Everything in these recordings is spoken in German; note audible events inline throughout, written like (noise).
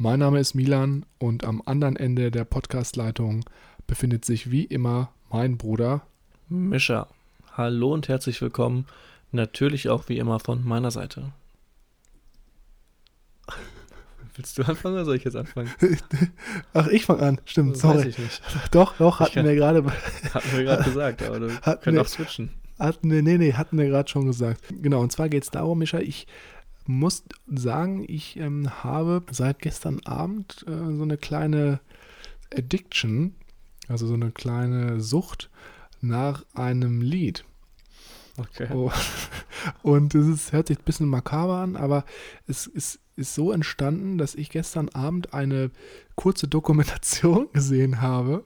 mein Name ist Milan und am anderen Ende der Podcastleitung befindet sich wie immer mein Bruder Mischa. Hallo und herzlich willkommen. Natürlich auch wie immer von meiner Seite. (laughs) Willst du anfangen oder soll ich jetzt anfangen? (laughs) Ach, ich fange an. Stimmt, das sorry. Weiß ich nicht. (laughs) Doch, doch, hatten wir gerade. Hatten wir gerade gesagt, aber du können auch switchen. Hatten wir, nee, nee, hatten wir gerade schon gesagt. Genau, und zwar geht es darum, Mischa, ich muss sagen, ich ähm, habe seit gestern Abend äh, so eine kleine Addiction, also so eine kleine Sucht nach einem Lied. Okay. Oh. (laughs) Und es ist, hört sich ein bisschen makaber an, aber es ist, ist so entstanden, dass ich gestern Abend eine kurze Dokumentation (laughs) gesehen habe,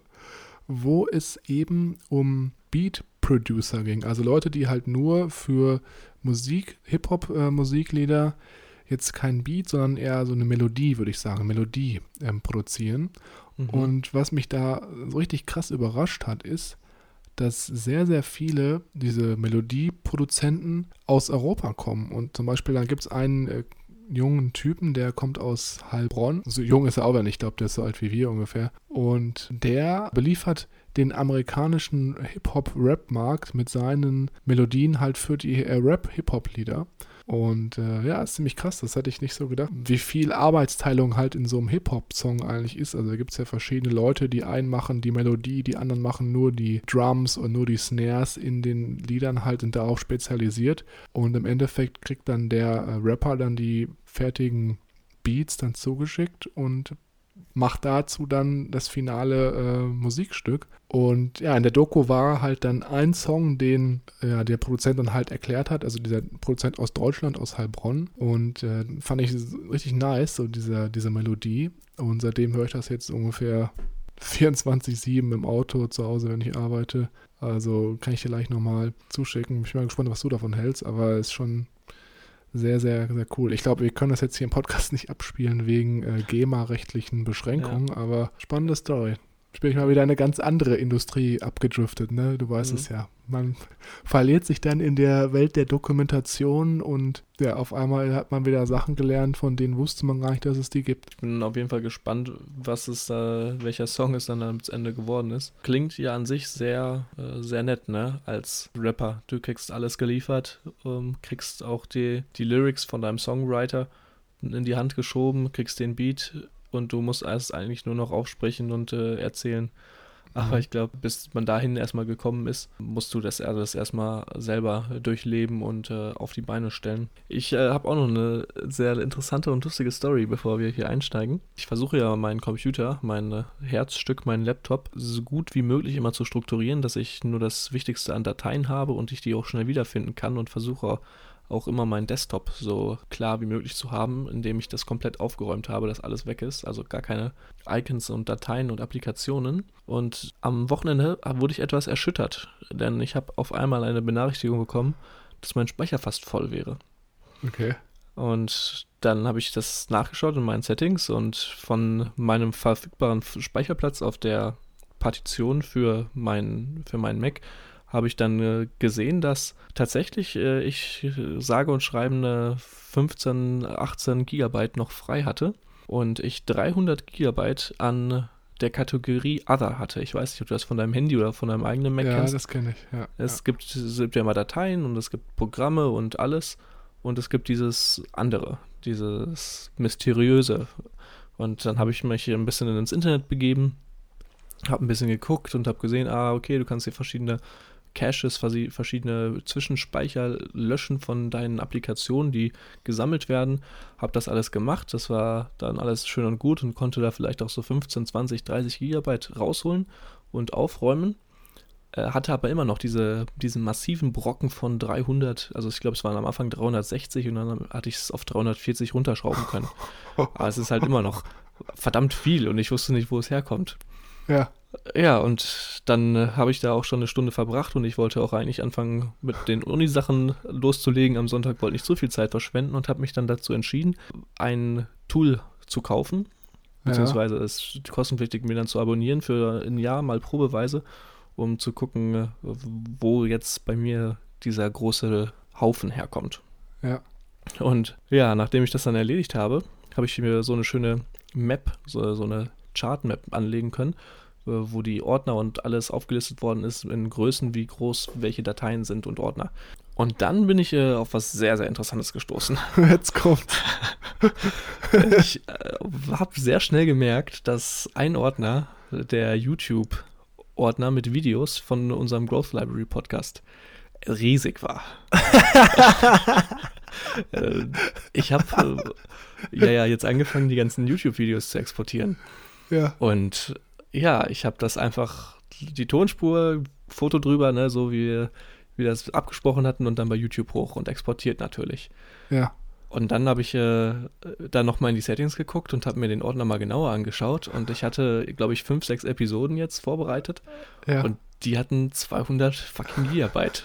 wo es eben um Beat Producer ging. Also Leute, die halt nur für Musik, Hip-Hop-Musiklieder äh, jetzt kein Beat, sondern eher so eine Melodie, würde ich sagen, Melodie ähm, produzieren. Mhm. Und was mich da so richtig krass überrascht hat, ist, dass sehr, sehr viele diese Melodieproduzenten aus Europa kommen. Und zum Beispiel, da gibt es einen äh, jungen Typen, der kommt aus Heilbronn. So jung ist er aber nicht, ich glaube, der ist so alt wie wir ungefähr. Und der beliefert den amerikanischen Hip-Hop-Rap-Markt mit seinen Melodien halt für die äh, Rap-Hip-Hop-Lieder. Und äh, ja, ist ziemlich krass, das hätte ich nicht so gedacht. Wie viel Arbeitsteilung halt in so einem Hip-Hop-Song eigentlich ist. Also da gibt es ja verschiedene Leute, die einen machen die Melodie, die anderen machen nur die Drums und nur die Snares in den Liedern halt und darauf spezialisiert. Und im Endeffekt kriegt dann der äh, Rapper dann die fertigen Beats dann zugeschickt und macht dazu dann das finale äh, Musikstück. Und ja, in der Doku war halt dann ein Song, den ja, der Produzent dann halt erklärt hat, also dieser Produzent aus Deutschland, aus Heilbronn. Und äh, fand ich richtig nice, so diese, diese Melodie. Und seitdem höre ich das jetzt ungefähr 24-7 im Auto zu Hause, wenn ich arbeite. Also kann ich dir gleich nochmal zuschicken. Ich bin mal gespannt, was du davon hältst, aber es ist schon sehr, sehr, sehr cool. Ich glaube, wir können das jetzt hier im Podcast nicht abspielen wegen äh, GEMA-rechtlichen Beschränkungen, ja. aber spannende Story. Ich mal wieder eine ganz andere Industrie abgedriftet, ne? Du weißt mhm. es ja. Man verliert sich dann in der Welt der Dokumentation und ja, auf einmal hat man wieder Sachen gelernt, von denen wusste man gar nicht, dass es die gibt. Ich bin auf jeden Fall gespannt, was es da, welcher Song es dann am Ende geworden ist. Klingt ja an sich sehr, äh, sehr nett, ne? Als Rapper. Du kriegst alles geliefert, ähm, kriegst auch die, die Lyrics von deinem Songwriter in die Hand geschoben, kriegst den Beat und du musst erst eigentlich nur noch aufsprechen und äh, erzählen. Aber mhm. ich glaube, bis man dahin erstmal gekommen ist, musst du das alles erstmal selber durchleben und äh, auf die Beine stellen. Ich äh, habe auch noch eine sehr interessante und lustige Story, bevor wir hier einsteigen. Ich versuche ja meinen Computer, mein äh, Herzstück, meinen Laptop, so gut wie möglich immer zu strukturieren, dass ich nur das Wichtigste an Dateien habe und ich die auch schnell wiederfinden kann und versuche auch immer meinen Desktop so klar wie möglich zu haben, indem ich das komplett aufgeräumt habe, dass alles weg ist, also gar keine Icons und Dateien und Applikationen. Und am Wochenende wurde ich etwas erschüttert, denn ich habe auf einmal eine Benachrichtigung bekommen, dass mein Speicher fast voll wäre. Okay. Und dann habe ich das nachgeschaut in meinen Settings und von meinem verfügbaren Speicherplatz auf der Partition für, mein, für meinen Mac habe ich dann äh, gesehen, dass tatsächlich äh, ich äh, sage und schreibe eine 15, 18 Gigabyte noch frei hatte und ich 300 Gigabyte an der Kategorie Other hatte. Ich weiß nicht, ob du das von deinem Handy oder von deinem eigenen Mac ja, kennst. Ja, das kenne ich. Ja, es, ja. Gibt, es gibt ja immer Dateien und es gibt Programme und alles. Und es gibt dieses andere, dieses mysteriöse, Und dann habe ich mich ein bisschen ins Internet begeben, habe ein bisschen geguckt und habe gesehen, ah, okay, du kannst hier verschiedene Caches, verschiedene Zwischenspeicher löschen von deinen Applikationen, die gesammelt werden. Habe das alles gemacht. Das war dann alles schön und gut und konnte da vielleicht auch so 15, 20, 30 Gigabyte rausholen und aufräumen. Äh, hatte aber immer noch diese, diesen massiven Brocken von 300, also ich glaube, es waren am Anfang 360 und dann hatte ich es auf 340 runterschrauben können. (laughs) aber es ist halt immer noch verdammt viel und ich wusste nicht, wo es herkommt. Ja. Ja, und dann äh, habe ich da auch schon eine Stunde verbracht und ich wollte auch eigentlich anfangen, mit den Uni-Sachen loszulegen. Am Sonntag wollte nicht so viel Zeit verschwenden und habe mich dann dazu entschieden, ein Tool zu kaufen, beziehungsweise es kostenpflichtig mir dann zu abonnieren für ein Jahr mal probeweise, um zu gucken, äh, wo jetzt bei mir dieser große Haufen herkommt. Ja. Und ja, nachdem ich das dann erledigt habe, habe ich mir so eine schöne Map, so, so eine Chart-Map anlegen können wo die Ordner und alles aufgelistet worden ist in Größen, wie groß welche Dateien sind und Ordner. Und dann bin ich äh, auf was sehr, sehr Interessantes gestoßen. (laughs) Jetzt kommt. (laughs) ich äh, habe sehr schnell gemerkt, dass ein Ordner, der YouTube-Ordner mit Videos von unserem Growth Library Podcast, riesig war. (laughs) Äh, ich habe äh, ja, ja jetzt angefangen, die ganzen YouTube-Videos zu exportieren. Ja. Und ja, ich habe das einfach, die Tonspur, Foto drüber, ne, so wie wir, wir das abgesprochen hatten und dann bei YouTube hoch und exportiert natürlich. Ja. Und dann habe ich äh, dann nochmal in die Settings geguckt und habe mir den Ordner mal genauer angeschaut. Und ich hatte, glaube ich, fünf, sechs Episoden jetzt vorbereitet. Ja. Und die hatten 200 fucking Gigabyte.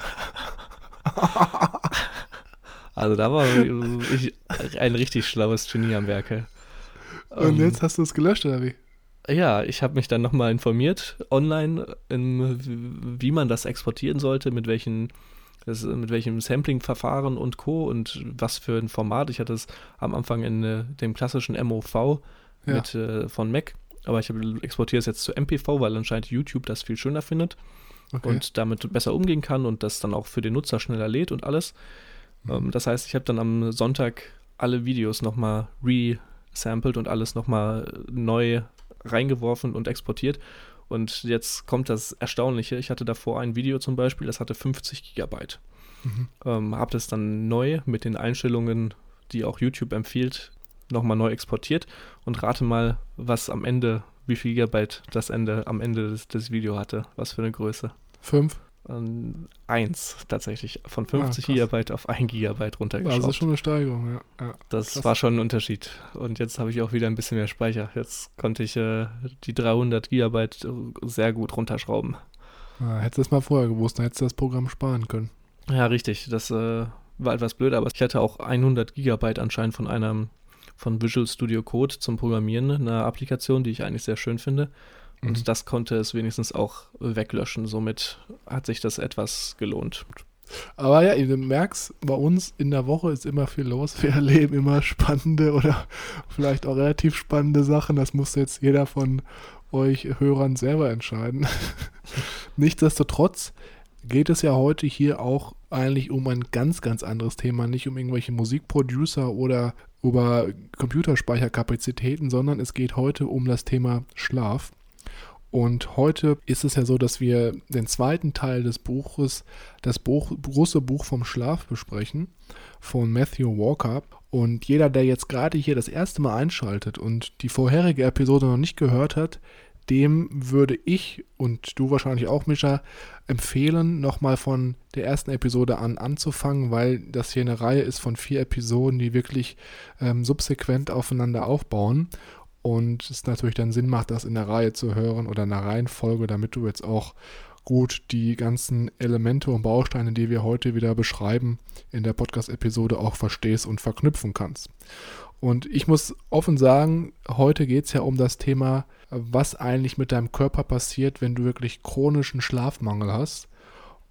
(laughs) also da war ich, ein richtig schlaues Genie am Werke. Und um, jetzt hast du es gelöscht, oder wie? Ja, ich habe mich dann nochmal informiert online, in, wie man das exportieren sollte, mit welchen mit welchem Sampling-Verfahren und Co. und was für ein Format. Ich hatte es am Anfang in äh, dem klassischen MOV ja. mit, äh, von Mac, aber ich exportiere es jetzt zu MPV, weil anscheinend YouTube das viel schöner findet okay. und damit besser umgehen kann und das dann auch für den Nutzer schneller lädt und alles. Mhm. Ähm, das heißt, ich habe dann am Sonntag alle Videos nochmal resampled und alles nochmal neu reingeworfen und exportiert. Und jetzt kommt das Erstaunliche. Ich hatte davor ein Video zum Beispiel, das hatte 50 Gigabyte. Mhm. Ähm, habe das dann neu mit den Einstellungen, die auch YouTube empfiehlt, nochmal neu exportiert und rate mal, was am Ende, wie viel Gigabyte das Ende am Ende des, des Videos hatte. Was für eine Größe. Fünf? Ähm, eins tatsächlich. Von 50 ah, Gigabyte auf 1 Gigabyte runtergeschraubt. Also schon eine Steigerung, ja. ja das krass. war schon ein Unterschied. Und jetzt habe ich auch wieder ein bisschen mehr Speicher. Jetzt konnte ich äh, die 300 Gigabyte sehr gut runterschrauben. Ah, hättest du das mal vorher gewusst, dann hättest du das Programm sparen können. Ja, richtig. Das äh, war etwas blöd, aber ich hatte auch 100 Gigabyte anscheinend von einem von Visual Studio Code zum Programmieren, eine Applikation, die ich eigentlich sehr schön finde. Und mhm. das konnte es wenigstens auch weglöschen. Somit hat sich das etwas gelohnt. Aber ja, du merkst, bei uns in der Woche ist immer viel los. Wir (laughs) erleben immer spannende oder vielleicht auch relativ spannende Sachen. Das muss jetzt jeder von euch Hörern selber entscheiden. (laughs) Nichtsdestotrotz geht es ja heute hier auch eigentlich um ein ganz, ganz anderes Thema. Nicht um irgendwelche Musikproducer oder über Computerspeicherkapazitäten, sondern es geht heute um das Thema Schlaf. Und heute ist es ja so, dass wir den zweiten Teil des Buches, das Buch, große Buch vom Schlaf besprechen, von Matthew Walker. Und jeder, der jetzt gerade hier das erste Mal einschaltet und die vorherige Episode noch nicht gehört hat, dem würde ich und du wahrscheinlich auch, Mischa, empfehlen, nochmal von der ersten Episode an anzufangen, weil das hier eine Reihe ist von vier Episoden, die wirklich ähm, subsequent aufeinander aufbauen und es natürlich dann Sinn macht, das in der Reihe zu hören oder in der Reihenfolge, damit du jetzt auch gut die ganzen Elemente und Bausteine, die wir heute wieder beschreiben, in der Podcast-Episode auch verstehst und verknüpfen kannst. Und ich muss offen sagen, heute geht es ja um das Thema, was eigentlich mit deinem Körper passiert, wenn du wirklich chronischen Schlafmangel hast.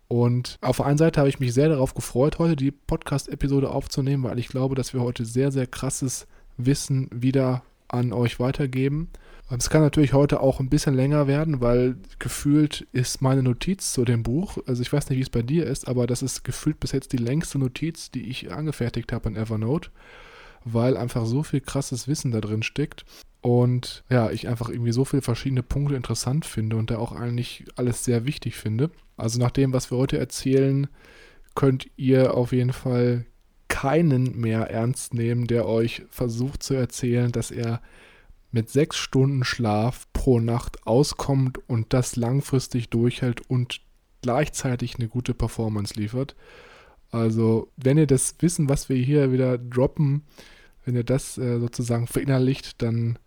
Und auf der einen Seite habe ich mich sehr darauf gefreut, heute die Podcast-Episode aufzunehmen, weil ich glaube, dass wir heute sehr, sehr krasses Wissen wieder an euch weitergeben. Es kann natürlich heute auch ein bisschen länger werden, weil gefühlt ist meine Notiz zu dem Buch, also ich weiß nicht, wie es bei dir ist, aber das ist gefühlt bis jetzt die längste Notiz, die ich angefertigt habe in Evernote, weil einfach so viel krasses Wissen da drin steckt. Und ja, ich einfach irgendwie so viele verschiedene Punkte interessant finde und da auch eigentlich alles sehr wichtig finde. Also nach dem, was wir heute erzählen, könnt ihr auf jeden Fall keinen mehr ernst nehmen, der euch versucht zu erzählen, dass er mit sechs Stunden Schlaf pro Nacht auskommt und das langfristig durchhält und gleichzeitig eine gute Performance liefert. Also, wenn ihr das Wissen, was wir hier wieder droppen, wenn ihr das äh, sozusagen verinnerlicht, dann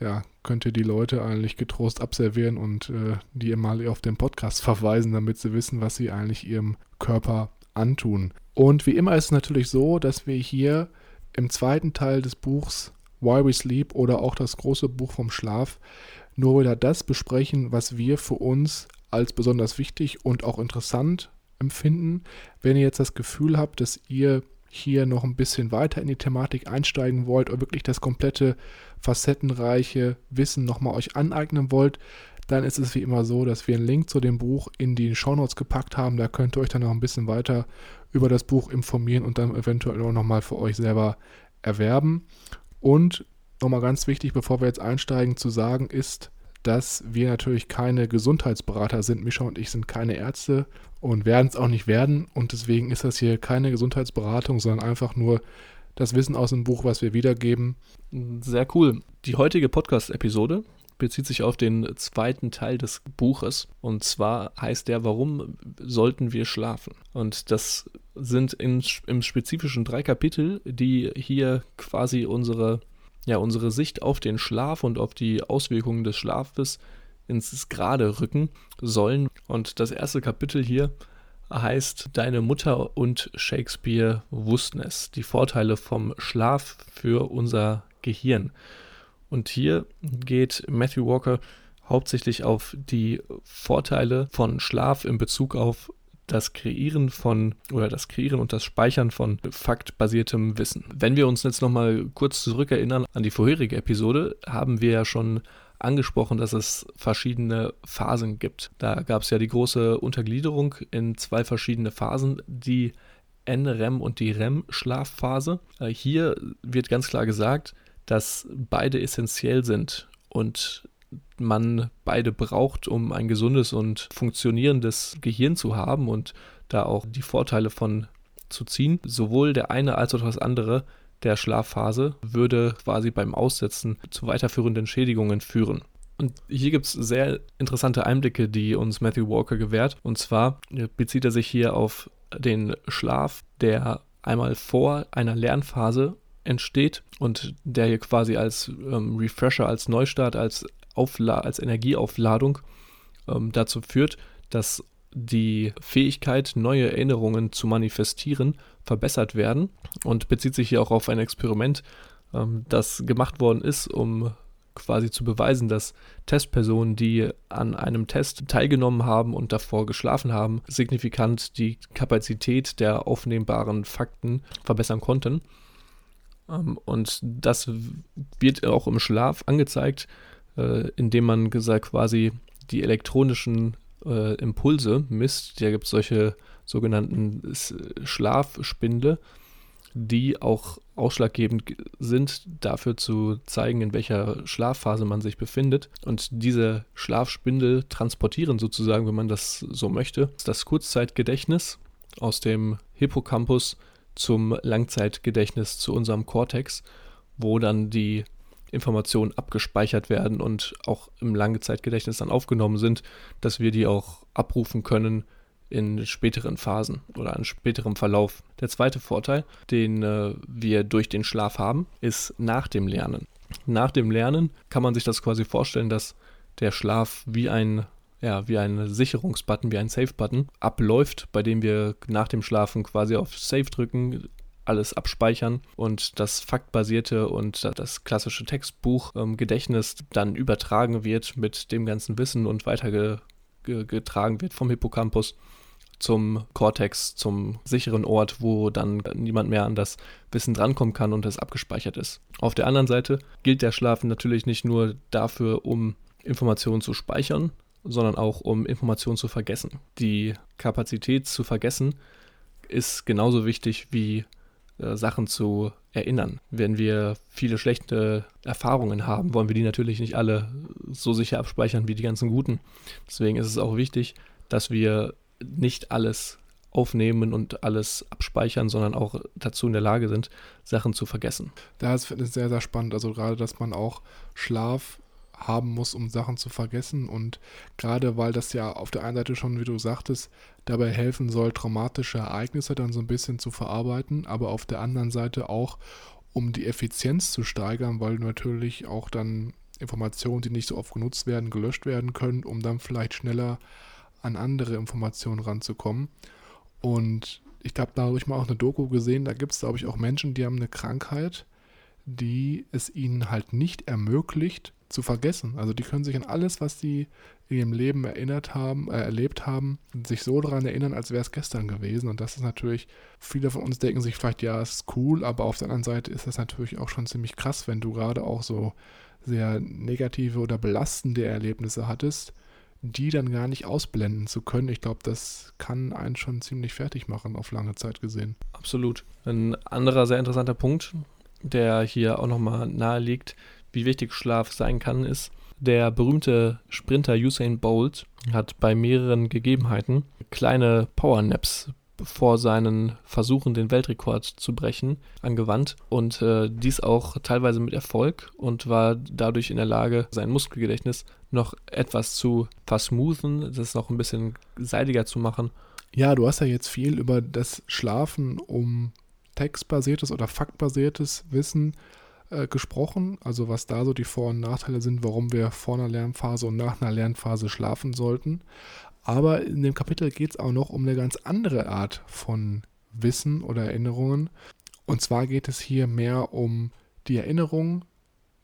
ja, könnt ihr die Leute eigentlich getrost abservieren und äh, die mal auf den Podcast (laughs) verweisen, damit sie wissen, was sie eigentlich ihrem Körper antun. Und wie immer ist es natürlich so, dass wir hier im zweiten Teil des Buchs Why We Sleep oder auch das große Buch vom Schlaf nur wieder das besprechen, was wir für uns als besonders wichtig und auch interessant empfinden. Wenn ihr jetzt das Gefühl habt, dass ihr hier noch ein bisschen weiter in die Thematik einsteigen wollt oder wirklich das komplette facettenreiche Wissen nochmal euch aneignen wollt, dann ist es wie immer so, dass wir einen Link zu dem Buch in die Shownotes gepackt haben. Da könnt ihr euch dann noch ein bisschen weiter über das Buch informieren und dann eventuell auch nochmal für euch selber erwerben. Und nochmal ganz wichtig, bevor wir jetzt einsteigen, zu sagen ist, dass wir natürlich keine Gesundheitsberater sind. Mischa und ich sind keine Ärzte und werden es auch nicht werden. Und deswegen ist das hier keine Gesundheitsberatung, sondern einfach nur das Wissen aus dem Buch, was wir wiedergeben. Sehr cool. Die heutige Podcast-Episode bezieht sich auf den zweiten Teil des Buches. Und zwar heißt der, warum sollten wir schlafen? Und das sind in, im spezifischen drei Kapitel, die hier quasi unsere ja, unsere Sicht auf den Schlaf und auf die Auswirkungen des Schlafes ins Gerade rücken sollen. Und das erste Kapitel hier heißt Deine Mutter und Shakespeare wussten es. Die Vorteile vom Schlaf für unser Gehirn. Und hier geht Matthew Walker hauptsächlich auf die Vorteile von Schlaf in Bezug auf das Kreieren von oder das Kreieren und das Speichern von faktbasiertem Wissen. Wenn wir uns jetzt nochmal kurz zurückerinnern an die vorherige Episode, haben wir ja schon angesprochen, dass es verschiedene Phasen gibt. Da gab es ja die große Untergliederung in zwei verschiedene Phasen, die NREM und die REM-Schlafphase. Äh, hier wird ganz klar gesagt, dass beide essentiell sind und man beide braucht, um ein gesundes und funktionierendes Gehirn zu haben und da auch die Vorteile von zu ziehen. Sowohl der eine als auch das andere der Schlafphase würde quasi beim Aussetzen zu weiterführenden Schädigungen führen. Und hier gibt es sehr interessante Einblicke, die uns Matthew Walker gewährt. Und zwar bezieht er sich hier auf den Schlaf, der einmal vor einer Lernphase entsteht und der hier quasi als ähm, Refresher, als Neustart, als Aufla als Energieaufladung ähm, dazu führt, dass die Fähigkeit, neue Erinnerungen zu manifestieren, verbessert werden und bezieht sich hier auch auf ein Experiment, ähm, das gemacht worden ist, um quasi zu beweisen, dass Testpersonen, die an einem Test teilgenommen haben und davor geschlafen haben, signifikant die Kapazität der aufnehmbaren Fakten verbessern konnten. Ähm, und das wird auch im Schlaf angezeigt, äh, indem man gesagt quasi die elektronischen äh, Impulse misst. Da gibt es solche sogenannten Schlafspinde, die auch ausschlaggebend sind, dafür zu zeigen, in welcher Schlafphase man sich befindet. Und diese Schlafspindel transportieren sozusagen, wenn man das so möchte, das Kurzzeitgedächtnis aus dem Hippocampus zum Langzeitgedächtnis zu unserem Cortex, wo dann die Informationen abgespeichert werden und auch im Langzeitgedächtnis dann aufgenommen sind, dass wir die auch abrufen können in späteren Phasen oder in späterem Verlauf. Der zweite Vorteil, den äh, wir durch den Schlaf haben, ist nach dem Lernen. Nach dem Lernen kann man sich das quasi vorstellen, dass der Schlaf wie ein ja, wie ein Sicherungsbutton, wie ein Save-Button abläuft, bei dem wir nach dem Schlafen quasi auf Save drücken, alles abspeichern und das faktbasierte und das klassische Textbuch-Gedächtnis ähm, dann übertragen wird mit dem ganzen Wissen und weitergetragen wird vom Hippocampus zum Cortex, zum sicheren Ort, wo dann niemand mehr an das Wissen drankommen kann und es abgespeichert ist. Auf der anderen Seite gilt der Schlaf natürlich nicht nur dafür, um Informationen zu speichern, sondern auch um Informationen zu vergessen. Die Kapazität zu vergessen ist genauso wichtig wie äh, Sachen zu erinnern. Wenn wir viele schlechte Erfahrungen haben, wollen wir die natürlich nicht alle so sicher abspeichern wie die ganzen guten. Deswegen ist es auch wichtig, dass wir nicht alles aufnehmen und alles abspeichern, sondern auch dazu in der Lage sind, Sachen zu vergessen. Das finde ich sehr, sehr spannend. Also gerade, dass man auch Schlaf haben muss, um Sachen zu vergessen. Und gerade weil das ja auf der einen Seite schon, wie du sagtest, dabei helfen soll, traumatische Ereignisse dann so ein bisschen zu verarbeiten, aber auf der anderen Seite auch, um die Effizienz zu steigern, weil natürlich auch dann Informationen, die nicht so oft genutzt werden, gelöscht werden können, um dann vielleicht schneller an andere Informationen ranzukommen. Und ich glaube, da habe ich mal auch eine Doku gesehen, da gibt es, glaube ich, auch Menschen, die haben eine Krankheit, die es ihnen halt nicht ermöglicht, zu vergessen. Also die können sich an alles, was sie in ihrem Leben erinnert haben, äh, erlebt haben, sich so daran erinnern, als wäre es gestern gewesen. Und das ist natürlich, viele von uns denken sich vielleicht, ja, es ist cool, aber auf der anderen Seite ist das natürlich auch schon ziemlich krass, wenn du gerade auch so sehr negative oder belastende Erlebnisse hattest, die dann gar nicht ausblenden zu können. Ich glaube, das kann einen schon ziemlich fertig machen, auf lange Zeit gesehen. Absolut. Ein anderer sehr interessanter Punkt, der hier auch nochmal nahe liegt, wie wichtig Schlaf sein kann, ist, der berühmte Sprinter Usain Bolt hat bei mehreren Gegebenheiten kleine Powernaps vor seinen Versuchen, den Weltrekord zu brechen, angewandt und äh, dies auch teilweise mit Erfolg und war dadurch in der Lage, sein Muskelgedächtnis noch etwas zu versmoothen, das noch ein bisschen seidiger zu machen. Ja, du hast ja jetzt viel über das Schlafen um textbasiertes oder faktbasiertes Wissen äh, gesprochen, also was da so die Vor- und Nachteile sind, warum wir vor einer Lernphase und nach einer Lernphase schlafen sollten. Aber in dem Kapitel geht es auch noch um eine ganz andere Art von Wissen oder Erinnerungen. Und zwar geht es hier mehr um die Erinnerung,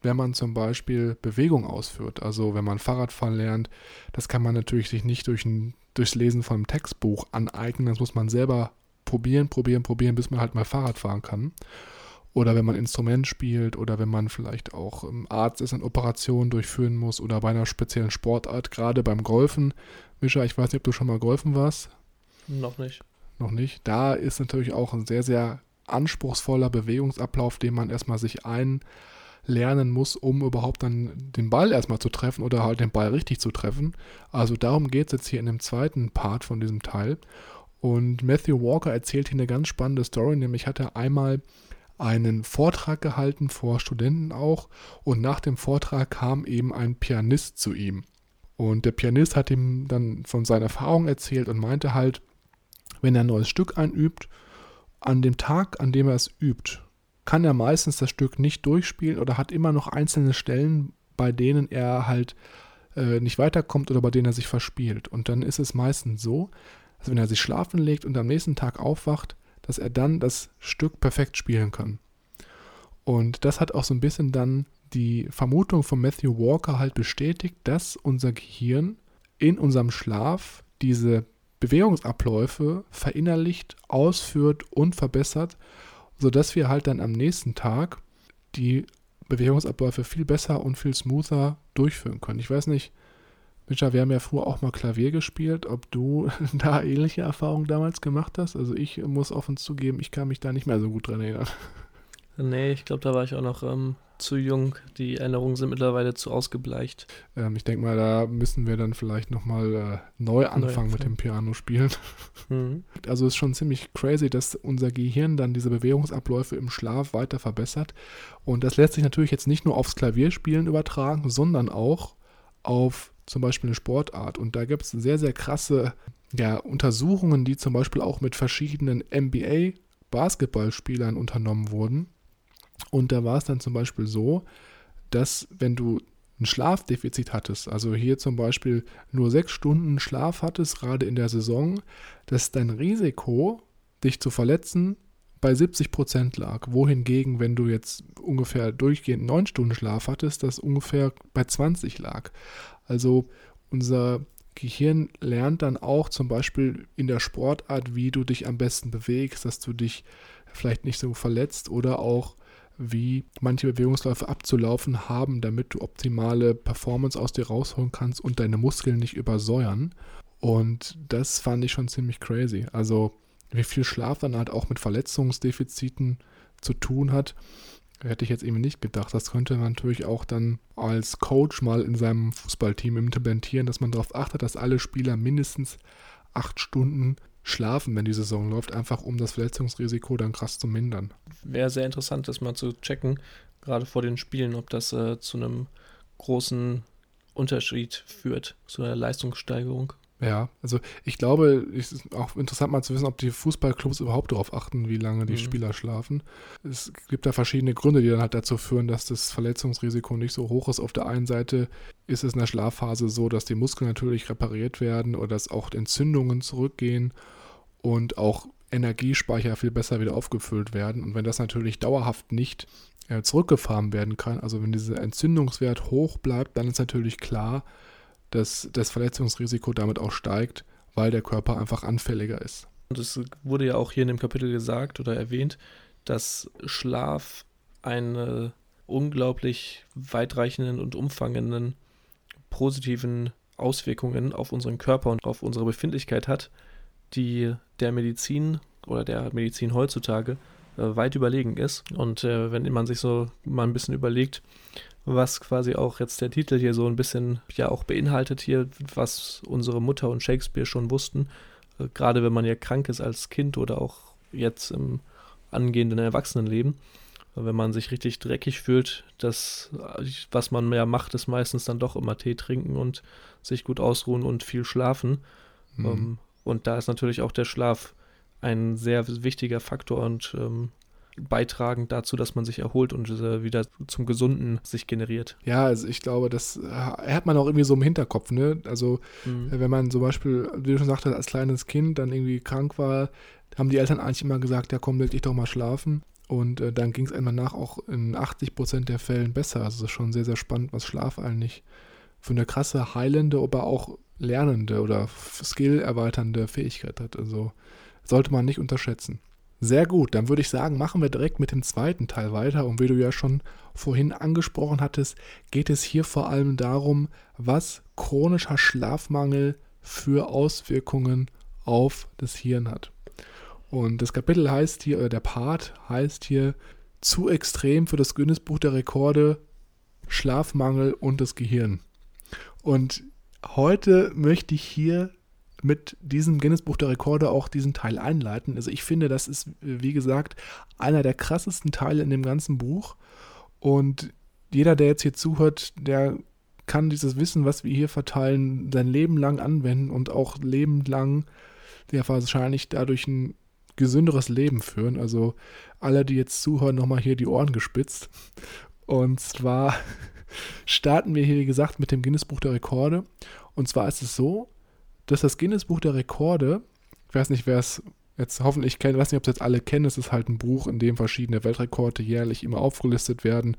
wenn man zum Beispiel Bewegung ausführt. Also wenn man Fahrradfahren lernt, das kann man natürlich sich nicht durch ein, durchs Lesen von einem Textbuch aneignen. Das muss man selber probieren, probieren, probieren, bis man halt mal Fahrrad fahren kann. Oder wenn man Instrument spielt oder wenn man vielleicht auch Arzt ist und Operationen durchführen muss oder bei einer speziellen Sportart, gerade beim Golfen. Mischa, ich weiß nicht, ob du schon mal golfen warst. Noch nicht. Noch nicht. Da ist natürlich auch ein sehr, sehr anspruchsvoller Bewegungsablauf, den man erstmal sich einlernen muss, um überhaupt dann den Ball erstmal zu treffen oder halt den Ball richtig zu treffen. Also darum geht es jetzt hier in dem zweiten Part von diesem Teil. Und Matthew Walker erzählt hier eine ganz spannende Story, nämlich hat er einmal einen Vortrag gehalten vor Studenten auch und nach dem Vortrag kam eben ein Pianist zu ihm. Und der Pianist hat ihm dann von seiner Erfahrung erzählt und meinte halt, wenn er ein neues Stück einübt, an dem Tag, an dem er es übt, kann er meistens das Stück nicht durchspielen oder hat immer noch einzelne Stellen, bei denen er halt äh, nicht weiterkommt oder bei denen er sich verspielt. Und dann ist es meistens so, dass wenn er sich schlafen legt und am nächsten Tag aufwacht, dass er dann das Stück perfekt spielen kann. Und das hat auch so ein bisschen dann die Vermutung von Matthew Walker halt bestätigt, dass unser Gehirn in unserem Schlaf diese Bewegungsabläufe verinnerlicht, ausführt und verbessert, sodass wir halt dann am nächsten Tag die Bewegungsabläufe viel besser und viel smoother durchführen können. Ich weiß nicht, Micha, wir haben ja früher auch mal Klavier gespielt, ob du (laughs) da ähnliche Erfahrungen damals gemacht hast. Also ich muss offen zugeben, ich kann mich da nicht mehr so gut dran erinnern. Nee, ich glaube, da war ich auch noch ähm, zu jung. Die Erinnerungen sind mittlerweile zu ausgebleicht. Ähm, ich denke mal, da müssen wir dann vielleicht nochmal äh, neu anfangen mit dem Piano spielen. (laughs) Mhm. Also es ist schon ziemlich crazy, dass unser Gehirn dann diese Bewegungsabläufe im Schlaf weiter verbessert. Und das lässt sich natürlich jetzt nicht nur aufs Klavierspielen übertragen, sondern auch auf zum Beispiel eine Sportart. Und da gibt es sehr, sehr krasse ja, Untersuchungen, die zum Beispiel auch mit verschiedenen NBA-Basketballspielern unternommen wurden. Und da war es dann zum Beispiel so, dass wenn du ein Schlafdefizit hattest, also hier zum Beispiel nur sechs Stunden Schlaf hattest, gerade in der Saison, dass dein Risiko, dich zu verletzen, bei 70 Prozent lag. Wohingegen, wenn du jetzt ungefähr durchgehend neun Stunden Schlaf hattest, das ungefähr bei 20 lag. Also unser Gehirn lernt dann auch zum Beispiel in der Sportart, wie du dich am besten bewegst, dass du dich vielleicht nicht so verletzt oder auch wie manche Bewegungsläufe abzulaufen haben, damit du optimale Performance aus dir rausholen kannst und deine Muskeln nicht übersäuern. Und das fand ich schon ziemlich crazy. Also wie viel Schlaf dann halt auch mit Verletzungsdefiziten zu tun hat. Hätte ich jetzt eben nicht gedacht. Das könnte man natürlich auch dann als Coach mal in seinem Fußballteam implementieren, dass man darauf achtet, dass alle Spieler mindestens acht Stunden schlafen, wenn die Saison läuft, einfach um das Verletzungsrisiko dann krass zu mindern. Wäre sehr interessant, das mal zu checken, gerade vor den Spielen, ob das äh, zu einem großen Unterschied führt, zu einer Leistungssteigerung. Ja, also ich glaube, es ist auch interessant mal zu wissen, ob die Fußballclubs überhaupt darauf achten, wie lange die mhm. Spieler schlafen. Es gibt da verschiedene Gründe, die dann halt dazu führen, dass das Verletzungsrisiko nicht so hoch ist. Auf der einen Seite ist es in der Schlafphase so, dass die Muskeln natürlich repariert werden oder dass auch Entzündungen zurückgehen und auch Energiespeicher viel besser wieder aufgefüllt werden. Und wenn das natürlich dauerhaft nicht äh, zurückgefahren werden kann, also wenn dieser Entzündungswert hoch bleibt, dann ist natürlich klar, dass das Verletzungsrisiko damit auch steigt, weil der Körper einfach anfälliger ist. Und es wurde ja auch hier in dem Kapitel gesagt oder erwähnt, dass Schlaf einen unglaublich weitreichenden und umfangenden positiven Auswirkungen auf unseren Körper und auf unsere Befindlichkeit hat, die der Medizin oder der Medizin heutzutage äh, weit überlegen ist. Und äh, wenn man sich so mal ein bisschen überlegt, was quasi auch jetzt der Titel hier so ein bisschen ja auch beinhaltet hier, was unsere Mutter und Shakespeare schon wussten. Äh, gerade wenn man ja krank ist als Kind oder auch jetzt im angehenden Erwachsenenleben. Wenn man sich richtig dreckig fühlt, das, was man mehr macht, ist meistens dann doch immer Tee trinken und sich gut ausruhen und viel schlafen. Mhm. Ähm, und da ist natürlich auch der Schlaf ein sehr wichtiger Faktor und ähm, beitragen dazu, dass man sich erholt und äh, wieder zum Gesunden sich generiert. Ja, also ich glaube, das äh, hat man auch irgendwie so im Hinterkopf, ne? Also mhm. Äh, wenn man zum Beispiel, wie du schon sagtest, als kleines Kind dann irgendwie krank war, haben die Eltern eigentlich immer gesagt, ja komm, leg dich doch mal schlafen. Und äh, dann ging es einmal nach auch in 80 Prozent der Fällen besser. Also es ist schon sehr, sehr spannend, was Schlaf eigentlich für eine krasse heilende, aber auch lernende oder skill erweiternde Fähigkeit hat. Also sollte man nicht unterschätzen. Sehr gut, dann würde ich sagen, machen wir direkt mit dem zweiten Teil weiter. Und wie du ja schon vorhin angesprochen hattest, geht es hier vor allem darum, was chronischer Schlafmangel für Auswirkungen auf das Hirn hat. Und das Kapitel heißt hier, oder der Part heißt hier, zu extrem für das Guinness-Buch der Rekorde, Schlafmangel und das Gehirn. Und heute möchte ich hier mit diesem Guinness-Buch der Rekorde auch diesen Teil einleiten. Also ich finde, das ist, wie gesagt, einer der krassesten Teile in dem ganzen Buch. Und jeder, der jetzt hier zuhört, der kann dieses Wissen, was wir hier verteilen, sein Leben lang anwenden und auch lebenlang ja, wahrscheinlich dadurch ein gesünderes Leben führen. Also alle, die jetzt zuhören, nochmal hier die Ohren gespitzt. Und zwar (laughs) starten wir hier, wie gesagt, mit dem Guinness-Buch der Rekorde. Und zwar ist es so, dass das Guinness-Buch der Rekorde, ich weiß nicht, wer es jetzt hoffentlich kennt, ich weiß nicht, ob es jetzt alle kennen, es ist halt ein Buch, in dem verschiedene Weltrekorde jährlich immer aufgelistet werden,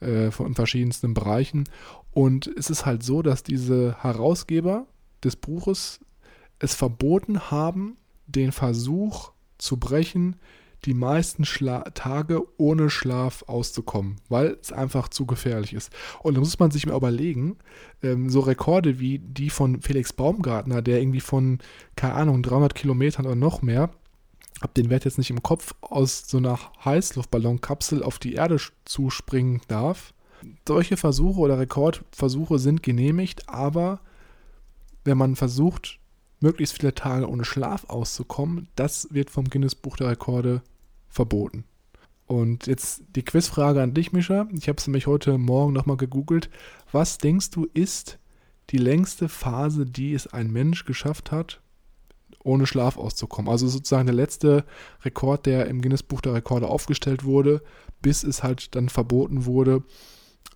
äh, von verschiedensten Bereichen. Und es ist halt so, dass diese Herausgeber des Buches es verboten haben, den Versuch zu brechen, die meisten Schla Tage ohne Schlaf auszukommen, weil es einfach zu gefährlich ist. Und da muss man sich mal überlegen, ähm, so Rekorde wie die von Felix Baumgartner, der irgendwie von, keine Ahnung, 300 Kilometern oder noch mehr, hab den Wert jetzt nicht im Kopf, aus so einer Heißluftballonkapsel auf die Erde zuspringen darf. Solche Versuche oder Rekordversuche sind genehmigt, aber wenn man versucht, möglichst viele Tage ohne Schlaf auszukommen, das wird vom Guinness Buch der Rekorde verboten. Und jetzt die Quizfrage an dich, Mischa. Ich habe es nämlich heute Morgen nochmal gegoogelt. Was denkst du ist die längste Phase, die es ein Mensch geschafft hat, ohne Schlaf auszukommen? Also sozusagen der letzte Rekord, der im Guinness Buch der Rekorde aufgestellt wurde, bis es halt dann verboten wurde,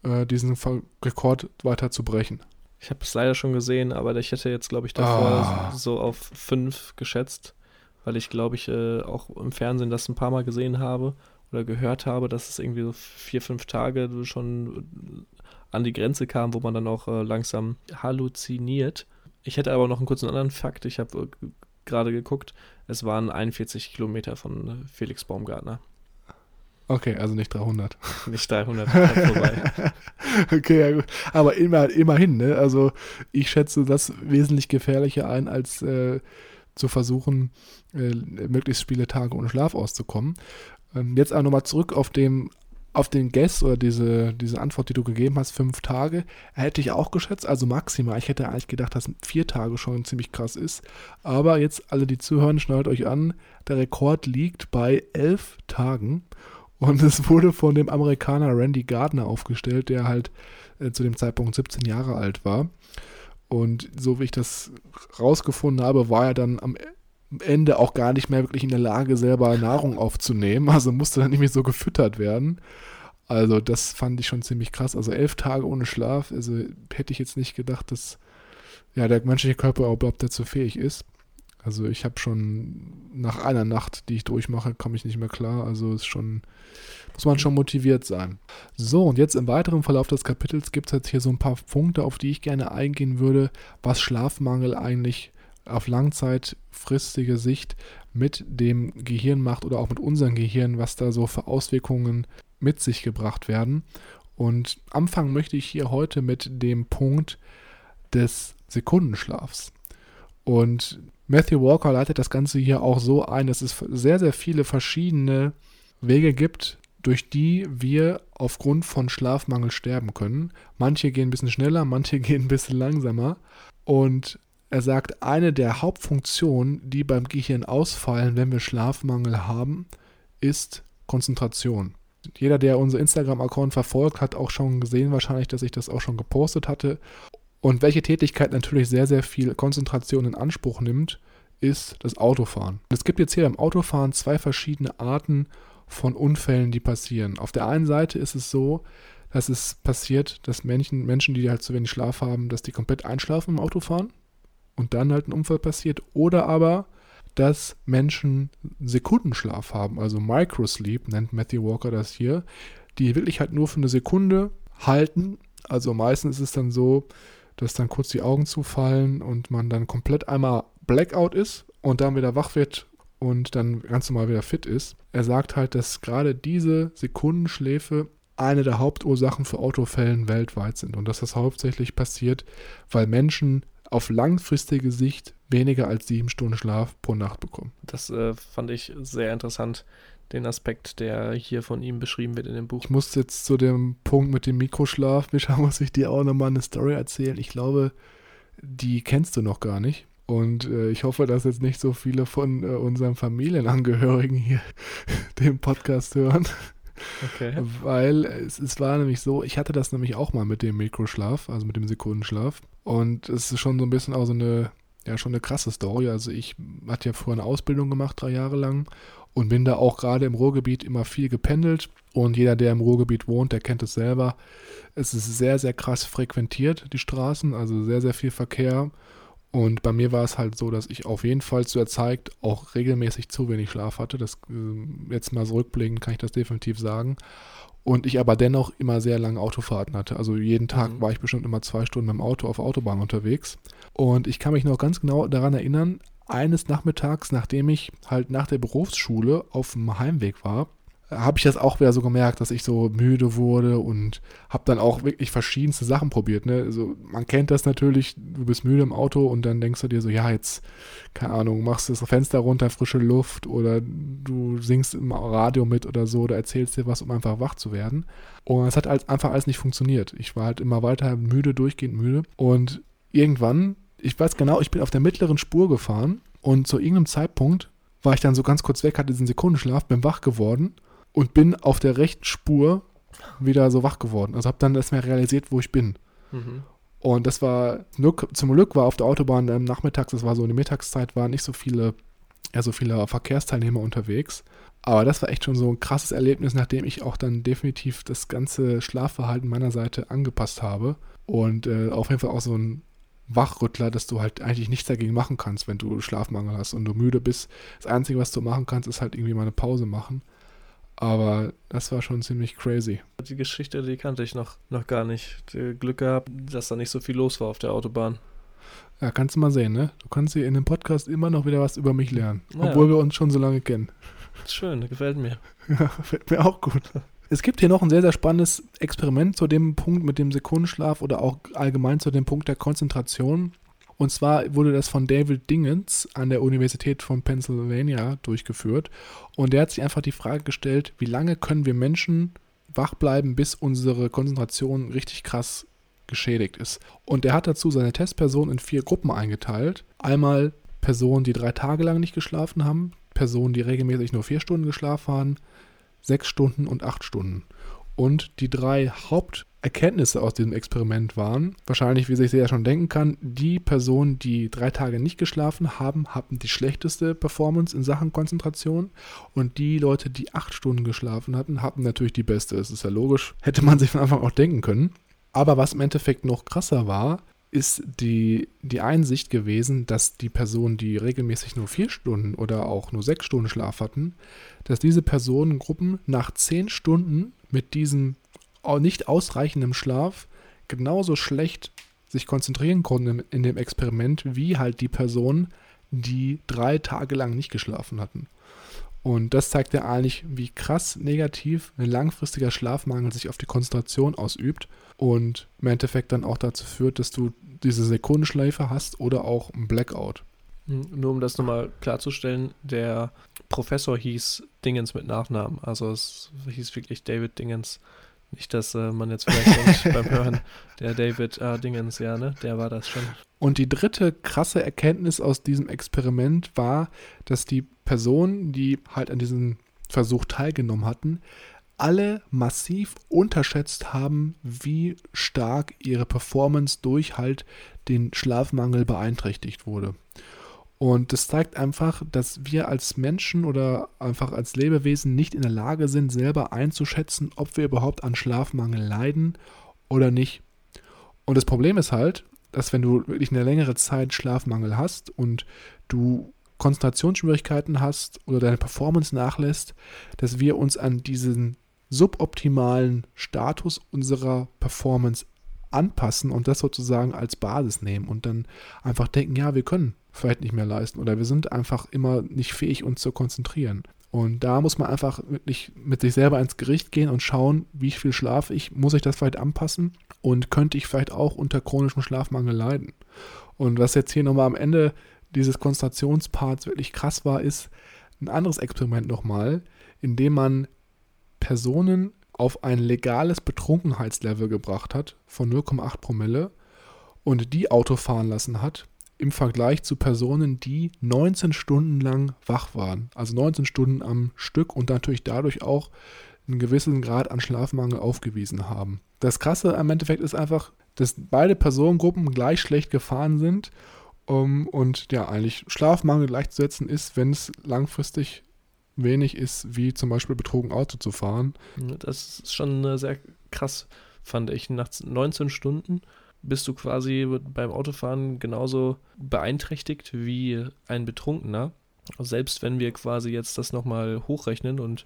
äh, diesen Rekord weiter zu brechen. Ich habe es leider schon gesehen, aber ich hätte jetzt, glaube ich, davor ah. so auf fünf geschätzt weil ich glaube ich äh, auch im Fernsehen das ein paar Mal gesehen habe oder gehört habe, dass es irgendwie so vier, fünf Tage schon an die Grenze kam, wo man dann auch äh, langsam halluziniert. Ich hätte aber noch einen kurzen anderen Fakt. Ich habe äh, gerade geguckt, es waren 41 Kilometer von äh, Felix Baumgartner. Okay, also nicht 300. (laughs) Nicht 300, vorbei. (laughs) okay, ja gut. Aber immer, immerhin, ne? Also ich schätze das wesentlich gefährlicher ein als äh, zu versuchen, äh, möglichst viele Tage ohne Schlaf auszukommen. Ähm, jetzt aber nochmal zurück auf dem auf den Guess oder diese, diese Antwort, die du gegeben hast, fünf Tage, hätte ich auch geschätzt, also maximal. Ich hätte eigentlich gedacht, dass vier Tage schon ziemlich krass ist. Aber jetzt alle, die zuhören, schnallt euch an, der Rekord liegt bei elf Tagen. Und es wurde von dem Amerikaner Randy Gardner aufgestellt, der halt äh, zu dem Zeitpunkt 17 Jahre alt war. Und so wie ich das rausgefunden habe, war er dann am Ende auch gar nicht mehr wirklich in der Lage, selber Nahrung aufzunehmen. Also musste dann nicht mehr so gefüttert werden. Also das fand ich schon ziemlich krass. Also elf Tage ohne Schlaf, also hätte ich jetzt nicht gedacht, dass ja, der menschliche Körper überhaupt dazu fähig ist. Also ich habe schon nach einer Nacht, die ich durchmache, komme ich nicht mehr klar. Also ist schon, muss man schon motiviert sein. So, und jetzt im weiteren Verlauf des Kapitels gibt es jetzt hier so ein paar Punkte, auf die ich gerne eingehen würde, was Schlafmangel eigentlich auf langzeitfristige Sicht mit dem Gehirn macht oder auch mit unserem Gehirn, was da so für Auswirkungen mit sich gebracht werden. Und anfangen möchte ich hier heute mit dem Punkt des Sekundenschlafs. Und Matthew Walker leitet das Ganze hier auch so ein, dass es sehr, sehr viele verschiedene Wege gibt, durch die wir aufgrund von Schlafmangel sterben können. Manche gehen ein bisschen schneller, manche (laughs) gehen ein bisschen langsamer. Und er sagt, eine der Hauptfunktionen, die beim Gehirn ausfallen, wenn wir Schlafmangel haben, ist Konzentration. Jeder, der unser Instagram-Account verfolgt, hat auch schon gesehen wahrscheinlich, dass ich das auch schon gepostet hatte. Und welche Tätigkeit natürlich sehr, sehr viel Konzentration in Anspruch nimmt, ist das Autofahren. Es gibt jetzt hier beim Autofahren zwei verschiedene Arten von Unfällen, die passieren. Auf der einen Seite ist es so, dass es passiert, dass Menschen, Menschen, die halt zu wenig Schlaf haben, dass die komplett einschlafen im Autofahren und dann halt ein Unfall passiert. Oder aber, dass Menschen Sekundenschlaf haben, also Microsleep nennt Matthew Walker das hier, die wirklich halt nur für eine Sekunde halten. Also meistens ist es dann so, dass dann kurz die Augen zufallen und man dann komplett einmal Blackout ist und dann wieder wach wird und dann ganz normal wieder fit ist. Er sagt halt, dass gerade diese Sekundenschläfe eine der Hauptursachen für Autofällen weltweit sind und dass das hauptsächlich passiert, weil Menschen auf langfristige Sicht weniger als sieben Stunden Schlaf pro Nacht bekommen. Das äh, fand ich sehr interessant, den Aspekt, der hier von ihm beschrieben wird in dem Buch. Ich muss jetzt zu dem Punkt mit dem Mikroschlaf, (laughs) Micha, muss ich dir auch nochmal eine Story erzählen. Ich glaube, die kennst du noch gar nicht. Und äh, ich hoffe, dass jetzt nicht so viele von äh, unseren Familienangehörigen hier (laughs) den Podcast hören. Okay. Weil es, es, war nämlich so, ich hatte das nämlich auch mal mit dem Mikroschlaf, also mit dem Sekundenschlaf. Und es ist schon so ein bisschen auch so eine, ja, schon eine krasse Story. Also ich hatte ja vorher eine Ausbildung gemacht, drei Jahre lang. Und bin da auch gerade im Ruhrgebiet immer viel gependelt. Und jeder, der im Ruhrgebiet wohnt, der kennt es selber. Es ist sehr, sehr krass frequentiert, die Straßen, also sehr, sehr viel Verkehr. Und bei mir war es halt so, dass ich auf jeden Fall zu der Zeit auch regelmäßig zu wenig Schlaf hatte. Das äh, jetzt mal zurückblickend kann ich das definitiv sagen. Und ich aber dennoch immer sehr lange Autofahrten hatte. Also jeden Tag mhm. war ich bestimmt immer zwei Stunden mit dem Auto auf Autobahn unterwegs. Und ich kann mich noch ganz genau daran erinnern, eines Nachmittags, nachdem ich halt nach der Berufsschule auf dem Heimweg war, habe ich das auch wieder so gemerkt, dass ich so müde wurde und habe dann auch wirklich verschiedenste Sachen probiert. Ne? Also man kennt das natürlich, du bist müde im Auto und dann denkst du dir so, ja, jetzt, keine Ahnung, machst du das Fenster runter, frische Luft oder du singst im Radio mit oder so oder erzählst dir was, um einfach wach zu werden. Und es hat halt einfach alles nicht funktioniert. Ich war halt immer weiter müde, durchgehend müde und irgendwann, ich weiß genau, ich bin auf der mittleren Spur gefahren und zu irgendeinem Zeitpunkt war ich dann so ganz kurz weg, hatte diesen Sekundenschlaf, bin wach geworden und bin auf der rechten Spur wieder so wach geworden. Also habe dann erstmal realisiert, wo ich bin. Mhm. Und das war, zum Glück war auf der Autobahn ähm, nachmittags, das war so in der Mittagszeit, waren nicht so viele, ja, so viele Verkehrsteilnehmer unterwegs. Aber das war echt schon so ein krasses Erlebnis, nachdem ich auch dann definitiv das ganze Schlafverhalten meiner Seite angepasst habe. Und äh, auf jeden Fall auch so ein Wachrüttler, dass du halt eigentlich nichts dagegen machen kannst, wenn du Schlafmangel hast und du müde bist. Das Einzige, was du machen kannst, ist halt irgendwie mal eine Pause machen. Aber das war schon ziemlich crazy. Die Geschichte, die kannte ich noch, noch gar nicht. Glück gehabt, dass da nicht so viel los war auf der Autobahn. Ja, kannst du mal sehen, ne? Du kannst hier in dem Podcast immer noch wieder was über mich lernen. Naja. Obwohl wir uns schon so lange kennen. Schön, gefällt mir. (laughs) Ja, gefällt mir auch gut. Es gibt hier noch ein sehr, sehr spannendes Experiment zu dem Punkt mit dem Sekundenschlaf oder auch allgemein zu dem Punkt der Konzentration. Und zwar wurde das von David Dingens an der Universität von Pennsylvania durchgeführt. Und der hat sich einfach die Frage gestellt, wie lange können wir Menschen wach bleiben, bis unsere Konzentration richtig krass geschädigt ist. Und er hat dazu seine Testpersonen in vier Gruppen eingeteilt. Einmal Personen, die drei Tage lang nicht geschlafen haben, Personen, die regelmäßig nur vier Stunden geschlafen haben, sechs Stunden und acht Stunden. Und die drei Haupterkenntnisse aus diesem Experiment waren, wahrscheinlich, wie sich ja schon denken kann, die Personen, die drei Tage nicht geschlafen haben, hatten die schlechteste Performance in Sachen Konzentration. Und die Leute, die acht Stunden geschlafen hatten, hatten natürlich die beste. Das ist ja logisch. Hätte man sich von Anfang auch denken können. Aber was im Endeffekt noch krasser war, ist die, die Einsicht gewesen, dass die Personen, die regelmäßig nur vier Stunden oder auch nur sechs Stunden Schlaf hatten, dass diese Personengruppen nach zehn Stunden mit diesem nicht ausreichenden Schlaf genauso schlecht sich konzentrieren konnten in dem Experiment wie halt die Personen, die drei Tage lang nicht geschlafen hatten. Und das zeigt ja eigentlich, wie krass negativ ein langfristiger Schlafmangel sich auf die Konzentration ausübt und im Endeffekt dann auch dazu führt, dass du diese Sekundenschleife hast oder auch ein Blackout. Hm, nur um das nochmal klarzustellen, der Professor hieß Dingens mit Nachnamen. Also es hieß wirklich David Dingens. Nicht, dass äh, man jetzt vielleicht beim Hören, (laughs) der David äh, Dingens, ja, ne? Der war das schon. Und die dritte krasse Erkenntnis aus diesem Experiment war, dass die Personen, die halt an diesem Versuch teilgenommen hatten, alle massiv unterschätzt haben, wie stark ihre Performance durch halt den Schlafmangel beeinträchtigt wurde. Und das zeigt einfach, dass wir als Menschen oder einfach als Lebewesen nicht in der Lage sind, selber einzuschätzen, ob wir überhaupt an Schlafmangel leiden oder nicht. Und das Problem ist halt, dass wenn du wirklich eine längere Zeit Schlafmangel hast und du Konzentrationsschwierigkeiten hast oder deine Performance nachlässt, dass wir uns an diesen suboptimalen Status unserer Performance anpassen und das sozusagen als Basis nehmen und dann einfach denken, ja, wir können vielleicht nicht mehr leisten oder wir sind einfach immer nicht fähig, uns zu konzentrieren. Und da muss man einfach wirklich mit sich selber ins Gericht gehen und schauen, wie viel schlafe ich, muss ich das vielleicht anpassen und könnte ich vielleicht auch unter chronischem Schlafmangel leiden. Und was jetzt hier nochmal am Ende dieses Konzentrationsparts wirklich krass war, ist ein anderes Experiment nochmal, in dem man Personen auf ein legales Betrunkenheitslevel gebracht hat von 0,8 Promille und die Auto fahren lassen hat im Vergleich zu Personen, die 19 Stunden lang wach waren. Also 19 Stunden am Stück und natürlich dadurch auch einen gewissen Grad an Schlafmangel aufgewiesen haben. Das Krasse am Endeffekt ist einfach, dass beide Personengruppen gleich schlecht gefahren sind um, und ja, eigentlich Schlafmangel gleichzusetzen ist, wenn es langfristig wenig ist, wie zum Beispiel betrogen Auto zu fahren. Das ist schon sehr krass, fand ich. Nach 19 Stunden bist du quasi beim Autofahren genauso beeinträchtigt wie ein Betrunkener. Selbst wenn wir quasi jetzt das nochmal hochrechnen und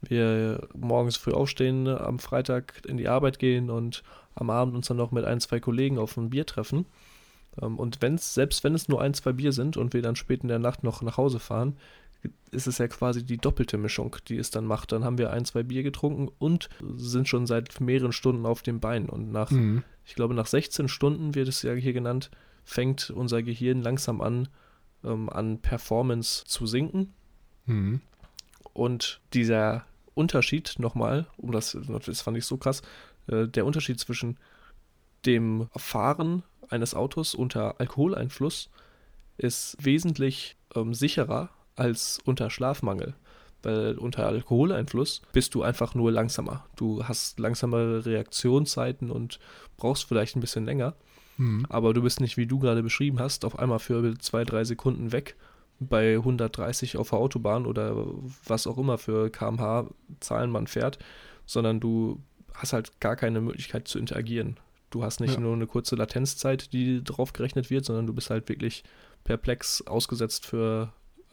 wir morgens früh aufstehen, am Freitag in die Arbeit gehen und am Abend uns dann noch mit ein, zwei Kollegen auf ein Bier treffen. Ähm, und wenn's, selbst wenn es nur ein, zwei Bier sind und wir dann spät in der Nacht noch nach Hause fahren, ist es ja quasi die doppelte Mischung, die es dann macht. Dann haben wir ein, zwei Bier getrunken und sind schon seit mehreren Stunden auf dem Bein. Und nach, mhm. ich glaube, nach 16 Stunden wird es ja hier genannt, fängt unser Gehirn langsam an, ähm, an Performance zu sinken. Mhm. Und dieser Unterschied nochmal, um das, das fand ich so krass, äh, der Unterschied zwischen dem Fahren eines Autos unter Alkoholeinfluss ist wesentlich ähm, sicherer als unter Schlafmangel. Weil unter Alkoholeinfluss bist du einfach nur langsamer. Du hast langsamere Reaktionszeiten und brauchst vielleicht ein bisschen länger. Mhm. Aber du bist nicht, wie du gerade beschrieben hast, auf einmal für zwei, drei Sekunden weg bei 130 auf der Autobahn oder was auch immer für kmh-Zahlen man fährt, sondern du hast halt gar keine Möglichkeit zu interagieren. Du hast nicht ja. nur eine kurze Latenzzeit, die drauf gerechnet wird, sondern du bist halt wirklich perplex ausgesetzt für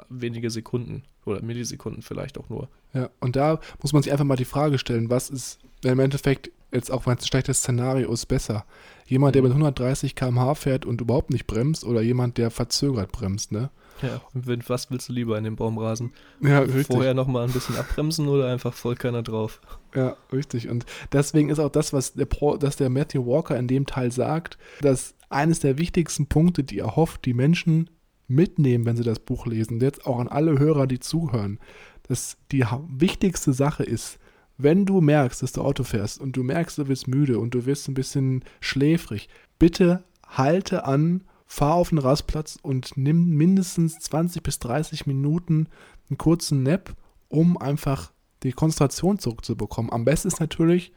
wenige Sekunden oder Millisekunden vielleicht auch nur. Ja, und da muss man sich einfach mal die Frage stellen, was ist, wenn im Endeffekt jetzt auch wenn es ein schlechtes Szenario ist, besser? Jemand, der mit 130 km/h fährt und überhaupt nicht bremst oder jemand, der verzögert bremst, ne? Ja, was willst du lieber in dem Baumrasen? Ja, richtig. Vorher nochmal ein bisschen abbremsen oder einfach voll keiner drauf? Ja, richtig. Und deswegen ist auch das, was der, Pro, dass der Matthew Walker in dem Teil sagt, dass eines der wichtigsten Punkte, die er hofft, die Menschen mitnehmen, wenn sie das Buch lesen, jetzt auch an alle Hörer, die zuhören, dass die wichtigste Sache ist, wenn du merkst, dass du Auto fährst und du merkst, du wirst müde und du wirst ein bisschen schläfrig, bitte halte an, fahr auf den Rastplatz und nimm mindestens 20 bis 30 Minuten einen kurzen Nap, um einfach die Konzentration zurückzubekommen. Am besten ist natürlich,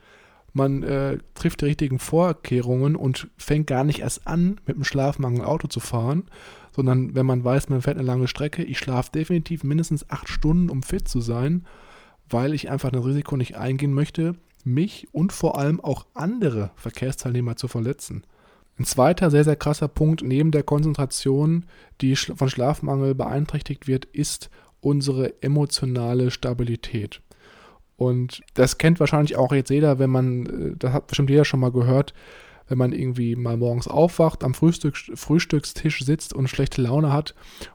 man äh, trifft die richtigen Vorkehrungen und fängt gar nicht erst an, mit dem Schlafmangel Auto zu fahren, sondern wenn man weiß, man fährt eine lange Strecke, ich schlafe definitiv mindestens acht Stunden, um fit zu sein, weil ich einfach das Risiko nicht eingehen möchte, mich und vor allem auch andere Verkehrsteilnehmer zu verletzen. Ein zweiter sehr, sehr krasser Punkt neben der Konzentration, die von Schlafmangel beeinträchtigt wird, ist unsere emotionale Stabilität. Und das kennt wahrscheinlich auch jetzt jeder, wenn man, äh, das hat bestimmt jeder schon mal gehört, wenn man irgendwie mal morgens aufwacht, am Frühstück, Frühstückstisch sitzt und schlechte Laune hat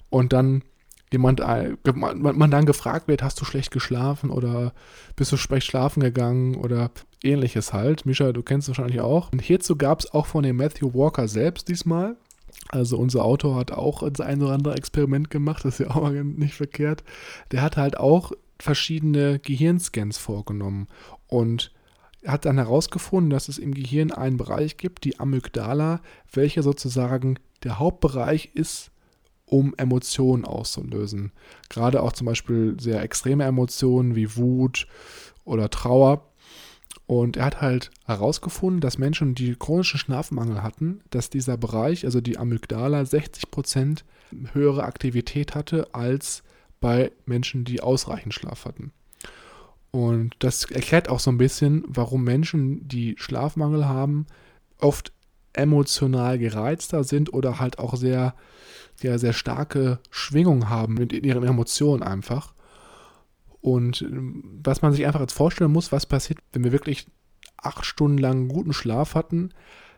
und dann jemand, äh, man dann gefragt wird, hast du schlecht geschlafen oder bist du schlecht schlafen gegangen oder ähnliches halt. Misha, du kennst es wahrscheinlich auch. Und hierzu gab es auch von dem Matthew Walker selbst diesmal. Also unser Autor hat auch das ein oder andere Experiment gemacht, das ist ja auch (laughs) nicht verkehrt. Der hat halt auch verschiedene Gehirnscans vorgenommen und hat dann herausgefunden, dass es im Gehirn einen Bereich gibt, die Amygdala, welcher sozusagen der Hauptbereich ist, um Emotionen auszulösen. Gerade auch zum Beispiel sehr extreme Emotionen wie Wut oder Trauer. Und er hat halt herausgefunden, dass Menschen, die chronischen Schlafmangel hatten, dass dieser Bereich, also die Amygdala, 60% höhere Aktivität hatte als bei Menschen, die ausreichend Schlaf hatten. Und das erklärt auch so ein bisschen, warum Menschen, die Schlafmangel haben, oft emotional gereizter sind oder halt auch sehr, sehr, sehr starke Schwingungen haben mit ihren Emotionen einfach. Und ähm, was man sich einfach jetzt vorstellen muss, was passiert, wenn wir wirklich acht Stunden lang guten Schlaf hatten,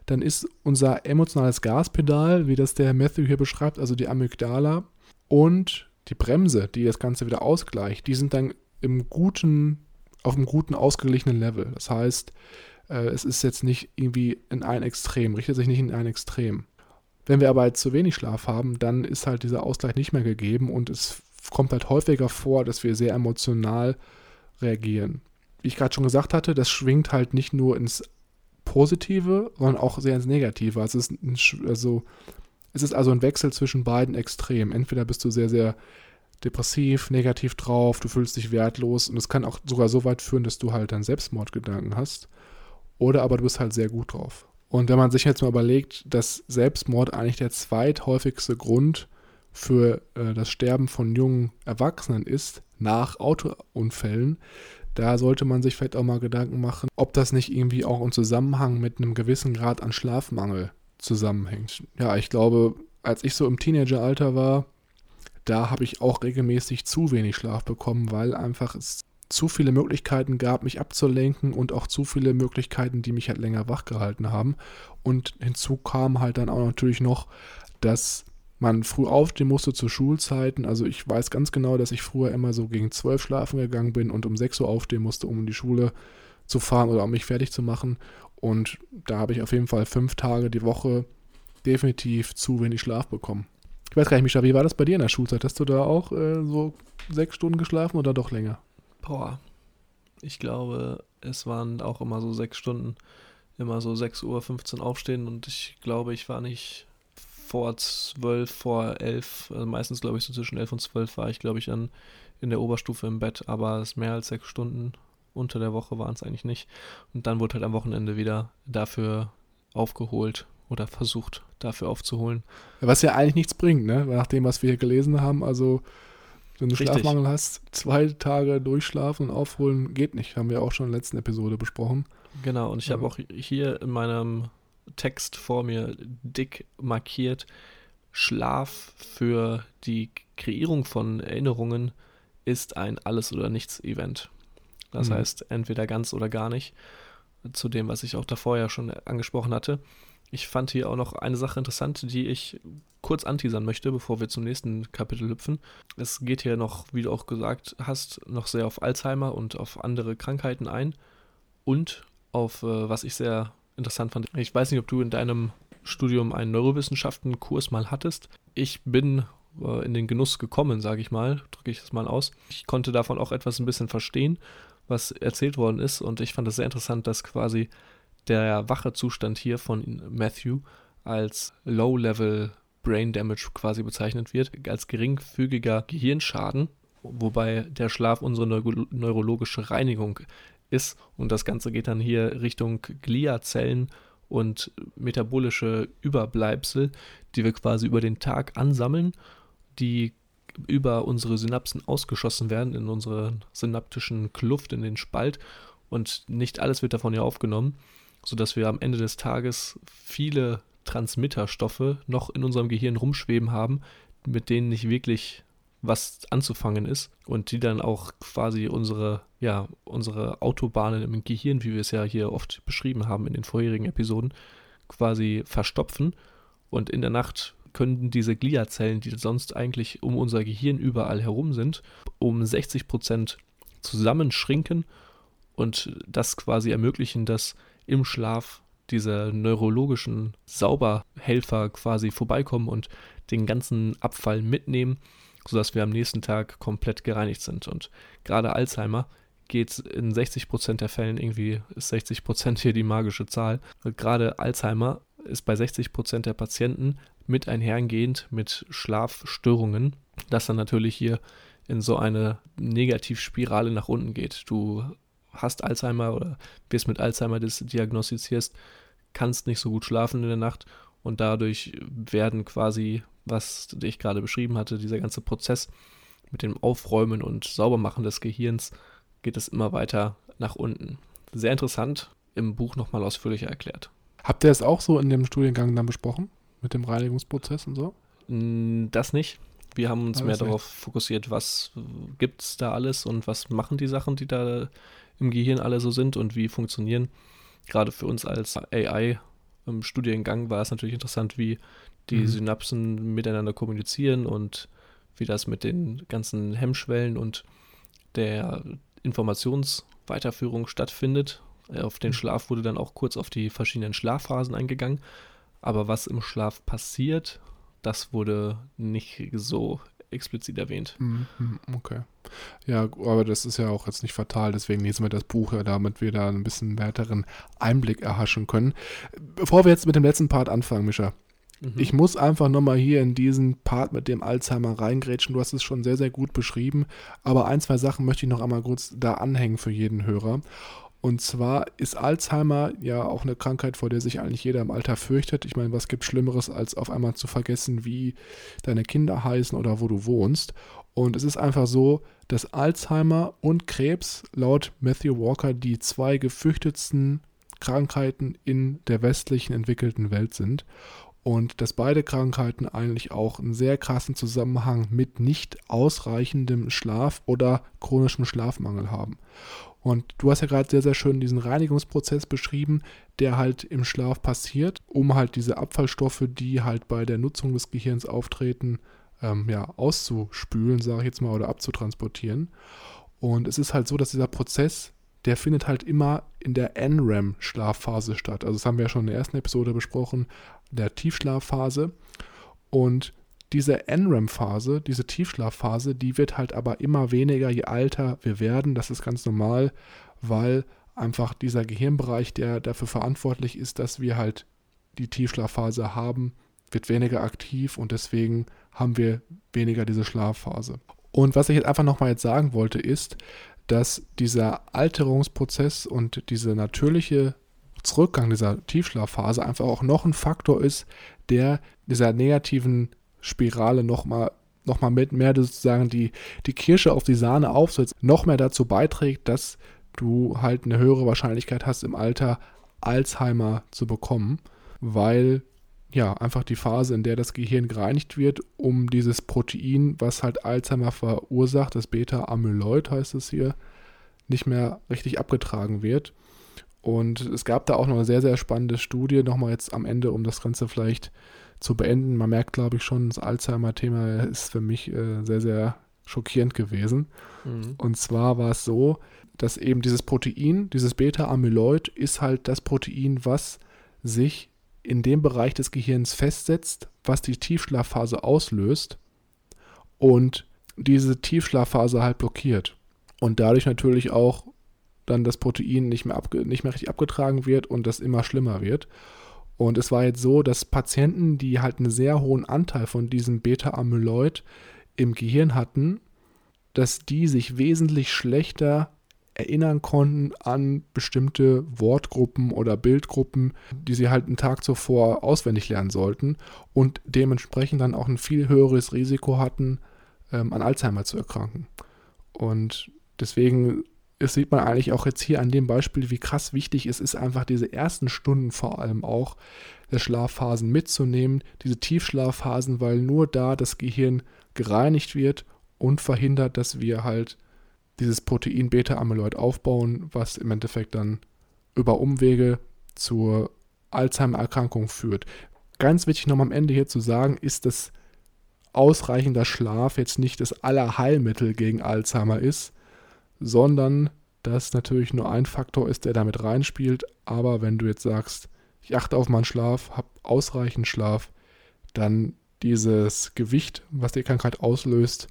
dann ist unser emotionales Gaspedal, wie das der Matthew hier beschreibt, also die Amygdala und die Bremse, die das Ganze wieder ausgleicht, die sind dann im guten, auf einem guten, ausgeglichenen Level. Das heißt, äh, es ist jetzt nicht irgendwie in ein Extrem, richtet sich nicht in ein Extrem. Wenn wir aber jetzt zu wenig Schlaf haben, dann ist halt dieser Ausgleich nicht mehr gegeben und es kommt halt häufiger vor, dass wir sehr emotional reagieren. Wie ich gerade schon gesagt hatte, das schwingt halt nicht nur ins Positive, sondern auch sehr ins Negative. Also es ist, ein, also es ist also ein Wechsel zwischen beiden Extremen. Entweder bist du sehr, sehr depressiv, negativ drauf, du fühlst dich wertlos und es kann auch sogar so weit führen, dass du halt dann Selbstmordgedanken hast. Oder aber du bist halt sehr gut drauf. Und wenn man sich jetzt mal überlegt, dass Selbstmord eigentlich der zweithäufigste Grund für äh, das Sterben von jungen Erwachsenen ist, nach Autounfällen, da sollte man sich vielleicht auch mal Gedanken machen, ob das nicht irgendwie auch im Zusammenhang mit einem gewissen Grad an Schlafmangel zusammenhängt. Ja, ich glaube, als ich so im Teenageralter war, da habe ich auch regelmäßig zu wenig Schlaf bekommen, weil einfach es zu viele Möglichkeiten gab, mich abzulenken und auch zu viele Möglichkeiten, die mich halt länger wach gehalten haben. Und hinzu kam halt dann auch natürlich noch, dass man früh aufstehen musste zu Schulzeiten. Also ich weiß ganz genau, dass ich früher immer so gegen zwölf schlafen gegangen bin und um sechs Uhr aufstehen musste, um in die Schule zu fahren oder um mich fertig zu machen. Und da habe ich auf jeden Fall fünf Tage die Woche definitiv zu wenig Schlaf bekommen. Ich weiß gar nicht, Micha, wie war das bei dir in der Schulzeit? Hast du da auch äh, so sechs Stunden geschlafen oder doch länger? Boah, ich glaube, es waren auch immer so sechs Stunden. Immer so 6 Uhr 15 aufstehen und ich glaube, ich war nicht vor 12, vor 11, also meistens glaube ich so zwischen 11 und 12 war ich, glaube ich, dann in der Oberstufe im Bett, aber es mehr als sechs Stunden unter der Woche waren es eigentlich nicht. Und dann wurde halt am Wochenende wieder dafür aufgeholt oder versucht, dafür aufzuholen. Was ja eigentlich nichts bringt, ne? Nach dem, was wir hier gelesen haben. Also, wenn du Richtig. Schlafmangel hast, zwei Tage durchschlafen und aufholen geht nicht. Haben wir auch schon in der letzten Episode besprochen. Genau, und ich habe auch hier in meinem Text vor mir dick markiert, Schlaf für die Kreierung von Erinnerungen ist ein Alles- oder Nichts-Event. Das mhm. heißt, entweder ganz oder gar nicht. zu dem, was ich auch davor ja schon angesprochen hatte. Ich fand hier auch noch eine Sache interessant, die ich kurz anteasern möchte, bevor wir zum nächsten Kapitel hüpfen. Es geht hier noch, wie du auch gesagt hast, noch sehr auf Alzheimer und auf andere Krankheiten ein und auf, äh, was ich sehr interessant fand. Ich weiß nicht, ob du in deinem Studium einen Neurowissenschaftenkurs mal hattest. Ich bin äh, in den Genuss gekommen, sage ich mal, drücke ich das mal aus. Ich konnte davon auch etwas ein bisschen verstehen, was erzählt worden ist und ich fand es sehr interessant, dass quasi der wache Zustand hier von Matthew als Low-Level Brain Damage quasi bezeichnet wird, als geringfügiger Gehirnschaden, wobei der Schlaf unsere neuro neurologische Reinigung ist. Und das Ganze geht dann hier Richtung Gliazellen und metabolische Überbleibsel, die wir quasi über den Tag ansammeln, die über unsere Synapsen ausgeschossen werden in unsere synaptischen Kluft, in den Spalt. Und nicht alles wird davon ja aufgenommen sodass wir am Ende des Tages viele Transmitterstoffe noch in unserem Gehirn rumschweben haben, mit denen nicht wirklich was anzufangen ist und die dann auch quasi unsere, ja, unsere Autobahnen im Gehirn, wie wir es ja hier oft beschrieben haben in den vorherigen Episoden, quasi verstopfen. Und in der Nacht können diese Gliazellen, die sonst eigentlich um unser Gehirn überall herum sind, um 60 Prozent zusammenschrinken und das quasi ermöglichen, dass im Schlaf diese neurologischen Sauberhelfer quasi vorbeikommen und den ganzen Abfall mitnehmen, sodass wir am nächsten Tag komplett gereinigt sind. Und gerade Alzheimer geht in 60% der Fällen irgendwie, ist 60% hier die magische Zahl. Gerade Alzheimer ist bei 60% der Patienten mit einhergehend mit Schlafstörungen, das dann natürlich hier in so eine Negativspirale nach unten geht. Du hast Alzheimer oder wirst mit Alzheimer diagnostizierst, kannst nicht so gut schlafen in der Nacht und dadurch werden quasi, was ich gerade beschrieben hatte, dieser ganze Prozess mit dem Aufräumen und Saubermachen des Gehirns geht es immer weiter nach unten. Sehr interessant, im Buch nochmal ausführlicher erklärt. Habt ihr es auch so in dem Studiengang dann besprochen? Mit dem Reinigungsprozess und so? Das nicht. Wir haben uns alles mehr nicht. darauf fokussiert, was gibt es da alles und was machen die Sachen, die da im Gehirn alle so sind und wie funktionieren. Gerade für uns als AI im Studiengang war es natürlich interessant, wie die mhm. Synapsen miteinander kommunizieren und wie das mit den ganzen Hemmschwellen und der Informationsweiterführung stattfindet. Auf den mhm. Schlaf wurde dann auch kurz auf die verschiedenen Schlafphasen eingegangen. Aber was im Schlaf passiert, das wurde nicht so explizit erwähnt. Mhm, okay. Ja, aber das ist ja auch jetzt nicht fatal, deswegen lesen wir das Buch ja, damit wir da ein bisschen weiteren Einblick erhaschen können. Bevor wir jetzt mit dem letzten Part anfangen, Mischa, mhm. ich muss einfach nochmal hier in diesen Part mit dem Alzheimer reingrätschen. Du hast es schon sehr, sehr gut beschrieben, aber ein, zwei Sachen möchte ich noch einmal kurz da anhängen für jeden Hörer. Und zwar ist Alzheimer ja auch eine Krankheit, vor der sich eigentlich jeder im Alter fürchtet. Ich meine, was gibt Schlimmeres, als auf einmal zu vergessen, wie deine Kinder heißen oder wo du wohnst. Und es ist einfach so, dass Alzheimer und Krebs laut Matthew Walker die zwei gefürchtetsten Krankheiten in der westlichen entwickelten Welt sind. Und dass beide Krankheiten eigentlich auch einen sehr krassen Zusammenhang mit nicht ausreichendem Schlaf oder chronischem Schlafmangel haben. Und du hast ja gerade sehr, sehr schön diesen Reinigungsprozess beschrieben, der halt im Schlaf passiert, um halt diese Abfallstoffe, die halt bei der Nutzung des Gehirns auftreten, ähm, ja, auszuspülen, sage ich jetzt mal, oder abzutransportieren. Und es ist halt so, dass dieser Prozess, der findet halt immer in der NREM-Schlafphase statt. Also das haben wir ja schon in der ersten Episode besprochen, der Tiefschlafphase. Und diese NREM-Phase, diese Tiefschlafphase, die wird halt aber immer weniger, je älter wir werden. Das ist ganz normal, weil einfach dieser Gehirnbereich, der dafür verantwortlich ist, dass wir halt die Tiefschlafphase haben, wird weniger aktiv und deswegen haben wir weniger diese Schlafphase. Und was ich jetzt einfach nochmal jetzt sagen wollte, ist, dass dieser Alterungsprozess und dieser natürliche Zurückgang dieser Tiefschlafphase einfach auch noch ein Faktor ist, der dieser negativen Spirale nochmal noch mal mit mehr sozusagen die, die Kirsche auf die Sahne aufsetzt, noch mehr dazu beiträgt, dass du halt eine höhere Wahrscheinlichkeit hast, im Alter Alzheimer zu bekommen, weil ja einfach die Phase, in der das Gehirn gereinigt wird, um dieses Protein, was halt Alzheimer verursacht, das Beta-Amyloid heißt es hier, nicht mehr richtig abgetragen wird. Und es gab da auch noch eine sehr, sehr spannende Studie, nochmal jetzt am Ende, um das Ganze vielleicht zu beenden. Man merkt, glaube ich, schon, das Alzheimer-Thema ist für mich äh, sehr, sehr schockierend gewesen. Mhm. Und zwar war es so, dass eben dieses Protein, dieses Beta-Amyloid, ist halt das Protein, was sich in dem Bereich des Gehirns festsetzt, was die Tiefschlafphase auslöst und diese Tiefschlafphase halt blockiert. Und dadurch natürlich auch dann das Protein nicht mehr, nicht mehr richtig abgetragen wird und das immer schlimmer wird. Und es war jetzt so, dass Patienten, die halt einen sehr hohen Anteil von diesem Beta-Amyloid im Gehirn hatten, dass die sich wesentlich schlechter erinnern konnten an bestimmte Wortgruppen oder Bildgruppen, die sie halt einen Tag zuvor auswendig lernen sollten und dementsprechend dann auch ein viel höheres Risiko hatten, ähm, an Alzheimer zu erkranken. Und deswegen das sieht man eigentlich auch jetzt hier an dem Beispiel, wie krass wichtig es ist, einfach diese ersten Stunden vor allem auch der Schlafphasen mitzunehmen, diese Tiefschlafphasen, weil nur da das Gehirn gereinigt wird und verhindert, dass wir halt dieses Protein Beta-Amyloid aufbauen, was im Endeffekt dann über Umwege zur Alzheimer-Erkrankung führt. Ganz wichtig noch am Ende hier zu sagen, ist, dass ausreichender Schlaf jetzt nicht das Allerheilmittel gegen Alzheimer ist, sondern dass natürlich nur ein Faktor ist, der damit reinspielt. Aber wenn du jetzt sagst, ich achte auf meinen Schlaf, habe ausreichend Schlaf, dann dieses Gewicht, was die Krankheit auslöst,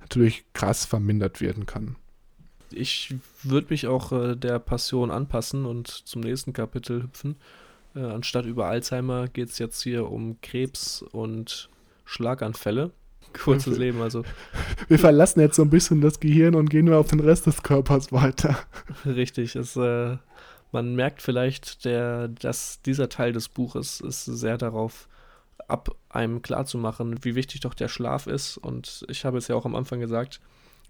natürlich krass vermindert werden kann. Ich würde mich auch äh, der Passion anpassen und zum nächsten Kapitel hüpfen. Äh, anstatt über Alzheimer geht es jetzt hier um Krebs und Schlaganfälle kurzes Leben. Also. Wir verlassen jetzt so ein bisschen das Gehirn und gehen nur auf den Rest des Körpers weiter. Richtig. Es, äh, man merkt vielleicht, der, dass dieser Teil des Buches ist sehr darauf ab, einem klarzumachen, wie wichtig doch der Schlaf ist. Und ich habe es ja auch am Anfang gesagt,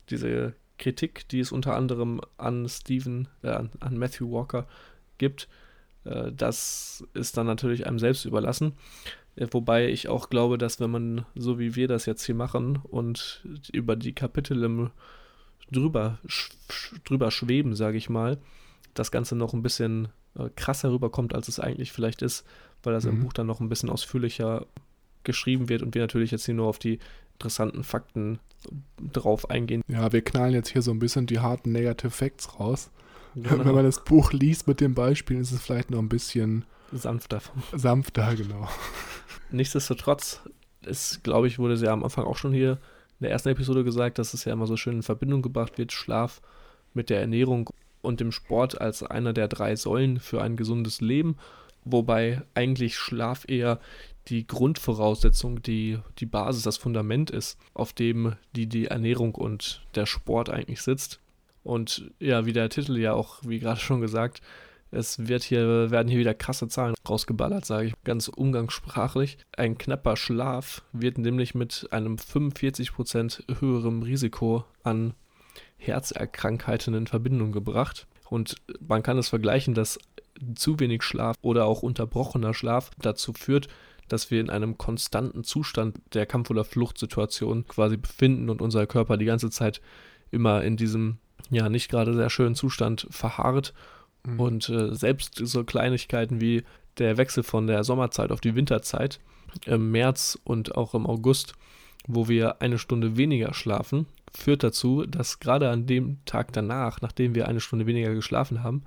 diese Kritik, die es unter anderem an Stephen, äh, an, an Matthew Walker gibt, äh, das ist dann natürlich einem selbst überlassen. Wobei ich auch glaube, dass wenn man, so wie wir das jetzt hier machen und über die Kapitel im drüber, sch drüber schweben, sage ich mal, das Ganze noch ein bisschen äh, krasser rüberkommt, als es eigentlich vielleicht ist, weil das mhm. im Buch dann noch ein bisschen ausführlicher geschrieben wird und wir natürlich jetzt hier nur auf die interessanten Fakten drauf eingehen. Ja, wir knallen jetzt hier so ein bisschen die harten Negative Facts raus. Genau. Wenn man das Buch liest mit den Beispielen, ist es vielleicht noch ein bisschen sanfter. Sanfter, genau. Nichtsdestotrotz ist, glaube ich, wurde es ja am Anfang auch schon hier in der ersten Episode gesagt, dass es ja immer so schön in Verbindung gebracht wird, Schlaf mit der Ernährung und dem Sport als einer der drei Säulen für ein gesundes Leben, wobei eigentlich Schlaf eher die Grundvoraussetzung, die, die Basis, das Fundament ist, auf dem die, die Ernährung und der Sport eigentlich sitzt. Und ja, wie der Titel ja auch, wie gerade schon gesagt, es wird hier, werden hier wieder krasse Zahlen rausgeballert, sage ich ganz umgangssprachlich. Ein knapper Schlaf wird nämlich mit einem 45% höherem Risiko an Herzerkrankheiten in Verbindung gebracht. Und man kann es vergleichen, dass zu wenig Schlaf oder auch unterbrochener Schlaf dazu führt, dass wir in einem konstanten Zustand der Kampf- oder Fluchtsituation quasi befinden und unser Körper die ganze Zeit immer in diesem ja nicht gerade sehr schönen Zustand verharrt Mhm. Und äh, selbst so Kleinigkeiten wie der Wechsel von der Sommerzeit auf die Winterzeit im März und auch im August, wo wir eine Stunde weniger schlafen, führt dazu, dass gerade an dem Tag danach, nachdem wir eine Stunde weniger geschlafen haben,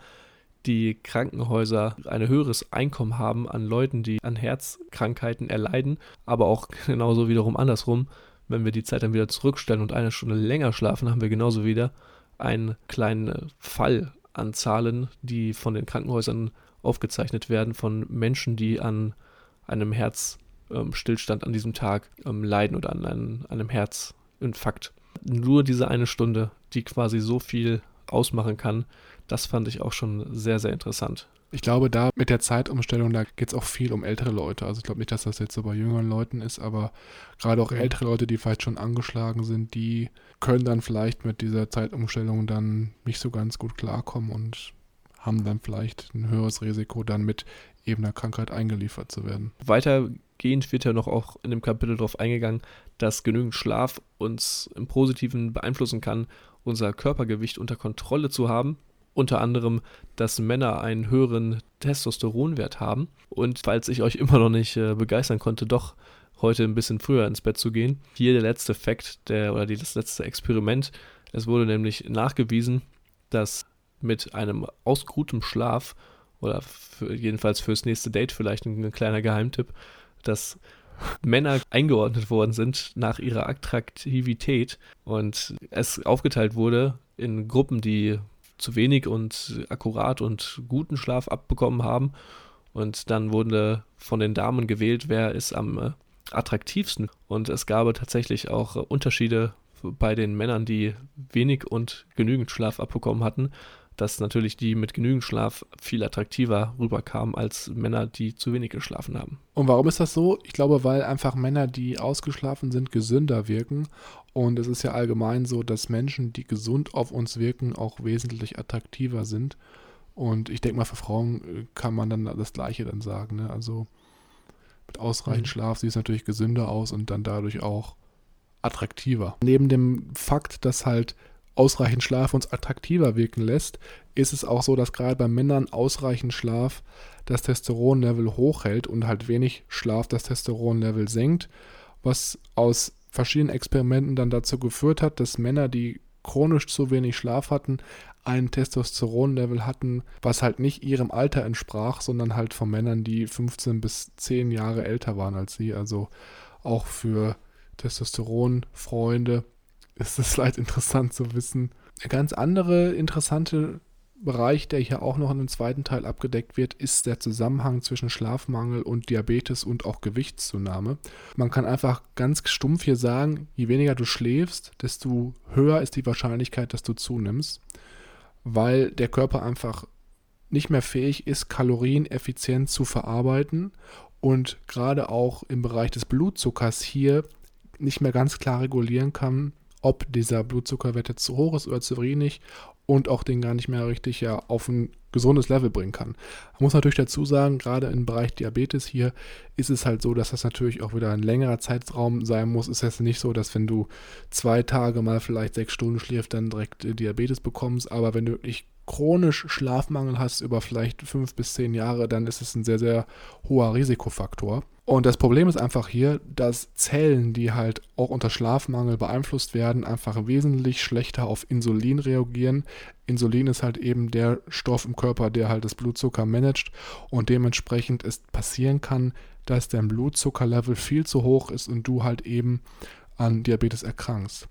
die Krankenhäuser ein höheres Einkommen haben an Leuten, die an Herzkrankheiten erleiden, aber auch genauso wiederum andersrum, wenn wir die Zeit dann wieder zurückstellen und eine Stunde länger schlafen, haben wir genauso wieder einen kleinen Fall an Zahlen, die von den Krankenhäusern aufgezeichnet werden, von Menschen, die an einem Herzstillstand an diesem Tag ähm, leiden oder an einem, einem Herzinfarkt. Nur diese eine Stunde, die quasi so viel ausmachen kann, das fand ich auch schon sehr, sehr interessant. Ich glaube, da mit der Zeitumstellung, da geht es auch viel um ältere Leute. Also ich glaube nicht, dass das jetzt so bei jüngeren Leuten ist, aber gerade auch ältere Leute, die vielleicht schon angeschlagen sind, die können dann vielleicht mit dieser Zeitumstellung dann nicht so ganz gut klarkommen und haben dann vielleicht ein höheres Risiko, dann mit eben einer Krankheit eingeliefert zu werden. Weitergehend wird ja noch auch in dem Kapitel darauf eingegangen, dass genügend Schlaf uns im Positiven beeinflussen kann, unser Körpergewicht unter Kontrolle zu haben unter anderem, dass Männer einen höheren Testosteronwert haben. Und falls ich euch immer noch nicht äh, begeistern konnte, doch heute ein bisschen früher ins Bett zu gehen. Hier der letzte Fakt der, oder das letzte Experiment. Es wurde nämlich nachgewiesen, dass mit einem ausgeruhtem Schlaf oder für, jedenfalls fürs nächste Date vielleicht ein, ein kleiner Geheimtipp, dass Männer eingeordnet worden sind nach ihrer Attraktivität und es aufgeteilt wurde in Gruppen, die zu wenig und akkurat und guten Schlaf abbekommen haben. Und dann wurde von den Damen gewählt, wer ist am äh, attraktivsten. Und es gab tatsächlich auch äh, Unterschiede bei den Männern, die wenig und genügend Schlaf abbekommen hatten dass natürlich die mit genügend Schlaf viel attraktiver rüberkamen als Männer, die zu wenig geschlafen haben. Und warum ist das so? Ich glaube, weil einfach Männer, die ausgeschlafen sind, gesünder wirken. Und es ist ja allgemein so, dass Menschen, die gesund auf uns wirken, auch wesentlich attraktiver sind. Und ich denke mal, für Frauen äh, kann man dann das Gleiche dann sagen. Ne? Also mit ausreichend mhm. Schlaf sieht es natürlich gesünder aus und dann dadurch auch attraktiver. Neben dem Fakt, dass halt ausreichend Schlaf uns attraktiver wirken lässt, ist es auch so, dass gerade bei Männern ausreichend Schlaf das Testosteronlevel hochhält und halt wenig Schlaf das Testosteronlevel senkt, was aus verschiedenen Experimenten dann dazu geführt hat, dass Männer, die chronisch zu wenig Schlaf hatten, ein Testosteronlevel hatten, was halt nicht ihrem Alter entsprach, sondern halt von Männern, die 15 bis 10 Jahre älter waren als sie. Also auch für Testosteronfreunde ist es (laughs) vielleicht interessant zu wissen. Der ganz andere interessante Bereich, der hier auch noch in dem zweiten Teil abgedeckt wird, ist der Zusammenhang zwischen Schlafmangel und Diabetes und auch Gewichtszunahme. Man kann einfach ganz stumpf hier sagen, je weniger du schläfst, desto höher ist die Wahrscheinlichkeit, dass du zunimmst, weil der Körper einfach nicht mehr fähig ist, Kalorien effizient zu verarbeiten und gerade auch im Bereich des Blutzuckers hier nicht mehr ganz klar regulieren kann, ob dieser Blutzuckerwert jetzt zu hoch ist oder zu wenig und auch den gar nicht mehr richtig ja, auf ein gesundes Level bringen kann. Man muss natürlich dazu sagen, gerade im Bereich Diabetes hier ist es halt so, dass das natürlich auch wieder ein längerer Zeitraum sein muss. Es ist jetzt nicht so, dass wenn du zwei Tage mal vielleicht sechs Stunden schläfst, dann direkt äh, Diabetes bekommst, aber wenn du wirklich chronisch Schlafmangel hast über vielleicht fünf bis zehn Jahre, dann ist es ein sehr, sehr hoher Risikofaktor. Und das Problem ist einfach hier, dass Zellen, die halt auch unter Schlafmangel beeinflusst werden, einfach wesentlich schlechter auf Insulin reagieren. Insulin ist halt eben der Stoff im Körper, der halt das Blutzucker managt und dementsprechend es passieren kann, dass dein Blutzuckerlevel viel zu hoch ist und du halt eben an Diabetes erkrankst.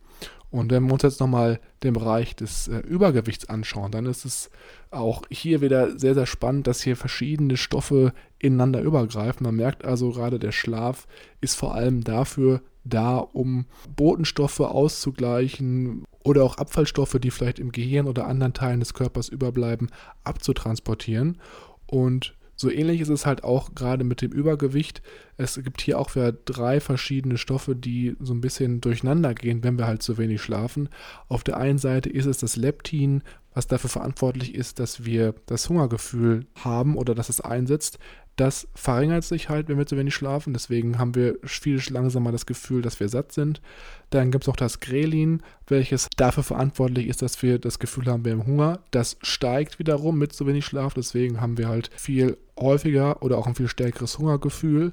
Und wenn wir uns jetzt nochmal den Bereich des äh, Übergewichts anschauen, dann ist es auch hier wieder sehr, sehr spannend, dass hier verschiedene Stoffe ineinander übergreifen. Man merkt also gerade, der Schlaf ist vor allem dafür da, um Botenstoffe auszugleichen oder auch Abfallstoffe, die vielleicht im Gehirn oder anderen Teilen des Körpers überbleiben, abzutransportieren. Und so ähnlich ist es halt auch gerade mit dem Übergewicht. Es gibt hier auch wieder drei verschiedene Stoffe, die so ein bisschen durcheinander gehen, wenn wir halt zu wenig schlafen. Auf der einen Seite ist es das Leptin, was dafür verantwortlich ist, dass wir das Hungergefühl haben oder dass es einsetzt. Das verringert sich halt, wenn wir zu wenig schlafen. Deswegen haben wir viel langsamer das Gefühl, dass wir satt sind. Dann gibt es noch das Grelin, welches dafür verantwortlich ist, dass wir das Gefühl haben, wir haben Hunger. Das steigt wiederum mit zu wenig Schlaf. Deswegen haben wir halt viel häufiger oder auch ein viel stärkeres Hungergefühl.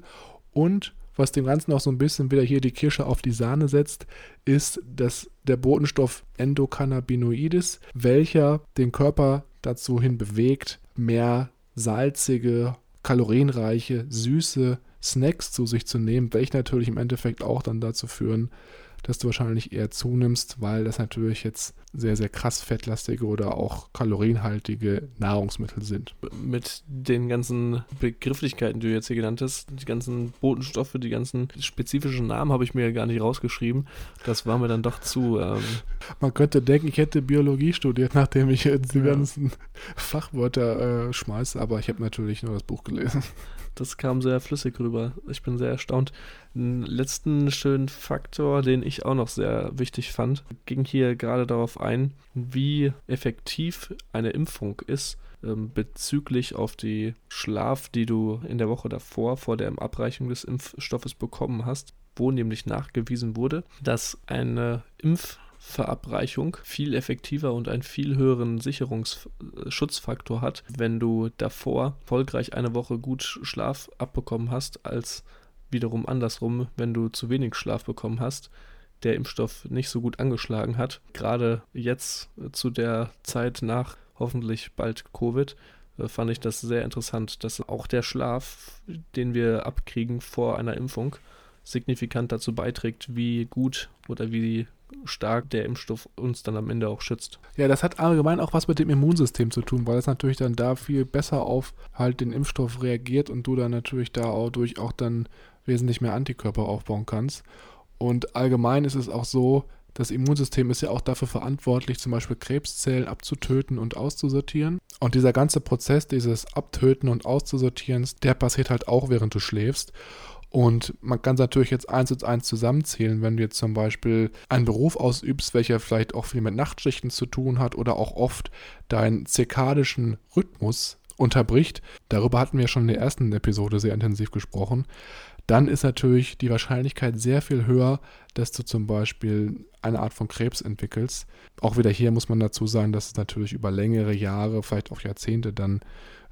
Und was dem Ganzen auch so ein bisschen wieder hier die Kirsche auf die Sahne setzt, ist, dass der Botenstoff Endocannabinoides, welcher den Körper dazu hin bewegt, mehr salzige, kalorienreiche, süße Snacks zu sich zu nehmen, welche natürlich im Endeffekt auch dann dazu führen, dass du wahrscheinlich eher zunimmst, weil das natürlich jetzt sehr, sehr krass fettlastige oder auch kalorienhaltige Nahrungsmittel sind. Mit den ganzen Begrifflichkeiten, die du jetzt hier genannt hast, die ganzen Botenstoffe, die ganzen spezifischen Namen habe ich mir gar nicht rausgeschrieben. Das war mir dann doch zu. Ähm Man könnte denken, ich hätte Biologie studiert, nachdem ich jetzt die ja. ganzen Fachwörter äh, schmeiße, aber ich habe natürlich nur das Buch gelesen. Das kam sehr flüssig rüber. Ich bin sehr erstaunt. Einen letzten schönen Faktor, den ich auch noch sehr wichtig fand, ging hier gerade darauf ein, wie effektiv eine Impfung ist ähm, bezüglich auf die Schlaf, die du in der Woche davor vor der Abreichung des Impfstoffes bekommen hast, wo nämlich nachgewiesen wurde, dass eine Impfung Impfverabreichung viel effektiver und einen viel höheren Sicherungsschutzfaktor hat, wenn du davor erfolgreich eine Woche gut Schlaf abbekommen hast, als wiederum andersrum, wenn du zu wenig Schlaf bekommen hast, der Impfstoff nicht so gut angeschlagen hat. Gerade jetzt zu der Zeit nach hoffentlich bald Covid äh, fand ich das sehr interessant, dass auch der Schlaf, den wir abkriegen vor einer Impfung, signifikant dazu beiträgt, wie gut oder wie stark der Impfstoff uns dann am Ende auch schützt. Ja, das hat allgemein auch was mit dem Immunsystem zu tun, weil es natürlich dann da viel besser auf halt den Impfstoff reagiert und du dann natürlich dadurch auch dann wesentlich mehr Antikörper aufbauen kannst. Und allgemein ist es auch so, das Immunsystem ist ja auch dafür verantwortlich, zum Beispiel Krebszellen abzutöten und auszusortieren. Und dieser ganze Prozess dieses Abtöten und Auszusortierens, der passiert halt auch, während du schläfst. Und man kann es natürlich jetzt eins und eins zusammenzählen, wenn du jetzt zum Beispiel einen Beruf ausübst, welcher vielleicht auch viel mit Nachtschichten zu tun hat oder auch oft deinen zirkadischen Rhythmus unterbricht. Darüber hatten wir schon in der ersten Episode sehr intensiv gesprochen. Dann ist natürlich die Wahrscheinlichkeit sehr viel höher, dass du zum Beispiel eine Art von Krebs entwickelst. Auch wieder hier muss man dazu sagen, dass es natürlich über längere Jahre, vielleicht auch Jahrzehnte dann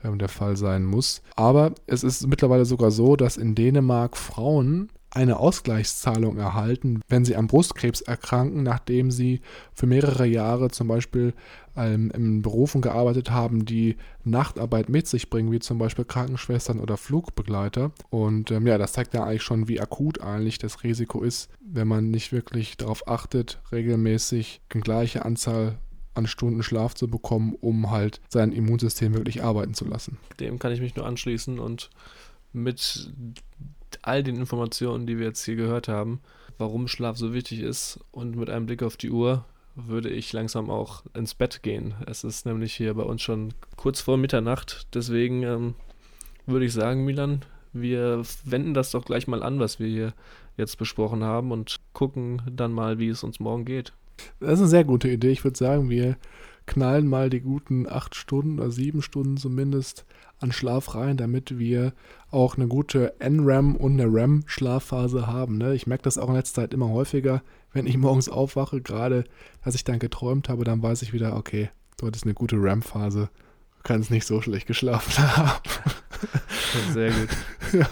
ähm, der Fall sein muss. Aber es ist mittlerweile sogar so, dass in Dänemark Frauen eine Ausgleichszahlung erhalten, wenn sie am Brustkrebs erkranken, nachdem sie für mehrere Jahre zum Beispiel ähm, in Berufen gearbeitet haben, die Nachtarbeit mit sich bringen, wie zum Beispiel Krankenschwestern oder Flugbegleiter. Und ähm, ja, das zeigt ja eigentlich schon, wie akut eigentlich das Risiko ist, wenn man nicht wirklich darauf achtet, regelmäßig die gleiche Anzahl an Stunden Schlaf zu bekommen, um halt sein Immunsystem wirklich arbeiten zu lassen. Dem kann ich mich nur anschließen und mit all den Informationen, die wir jetzt hier gehört haben, warum Schlaf so wichtig ist und mit einem Blick auf die Uhr würde ich langsam auch ins Bett gehen. Es ist nämlich hier bei uns schon kurz vor Mitternacht. Deswegen ähm, würde ich sagen, Milan, wir wenden das doch gleich mal an, was wir hier jetzt besprochen haben und gucken dann mal, wie es uns morgen geht. Das ist eine sehr gute Idee. Ich würde sagen, wir knallen mal die guten acht Stunden oder sieben Stunden zumindest an Schlaf rein, damit wir auch eine gute NREM und eine REM-Schlafphase haben. Ne? Ich merke das auch in letzter Zeit immer häufiger, wenn ich (laughs) morgens aufwache, gerade als ich dann geträumt habe, dann weiß ich wieder, okay, dort ist eine gute REM-Phase. Du kannst nicht so schlecht geschlafen (laughs) haben. Sehr gut. Ja.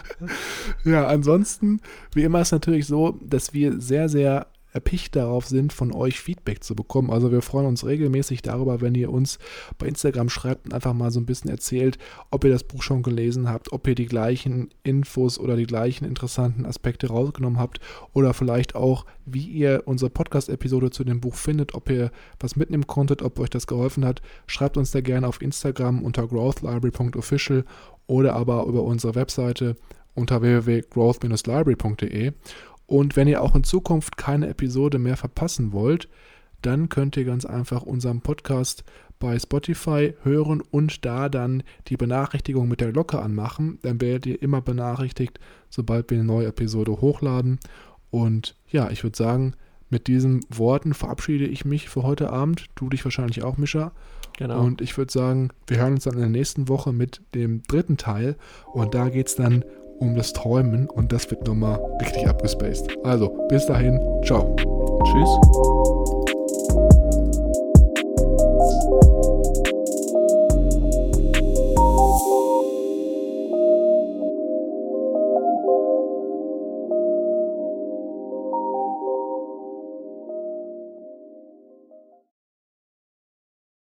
(laughs) ja, ansonsten, wie immer ist es natürlich so, dass wir sehr, sehr erpicht darauf sind, von euch Feedback zu bekommen. Also wir freuen uns regelmäßig darüber, wenn ihr uns bei Instagram schreibt und einfach mal so ein bisschen erzählt, ob ihr das Buch schon gelesen habt, ob ihr die gleichen Infos oder die gleichen interessanten Aspekte rausgenommen habt oder vielleicht auch, wie ihr unsere Podcast-Episode zu dem Buch findet, ob ihr was mitnehmen konntet, ob euch das geholfen hat. Schreibt uns da gerne auf Instagram unter growthlibrary.official oder aber über unsere Webseite unter www.growth-library.de und wenn ihr auch in Zukunft keine Episode mehr verpassen wollt, dann könnt ihr ganz einfach unseren Podcast bei Spotify hören und da dann die Benachrichtigung mit der Glocke anmachen. Dann werdet ihr immer benachrichtigt, sobald wir eine neue Episode hochladen. Und ja, ich würde sagen, mit diesen Worten verabschiede ich mich für heute Abend. Du dich wahrscheinlich auch, Mischa. Genau. Und ich würde sagen, wir hören uns dann in der nächsten Woche mit dem dritten Teil. Und da geht es dann um das Träumen und das wird nochmal richtig abgespaced. Also, bis dahin, ciao. Tschüss.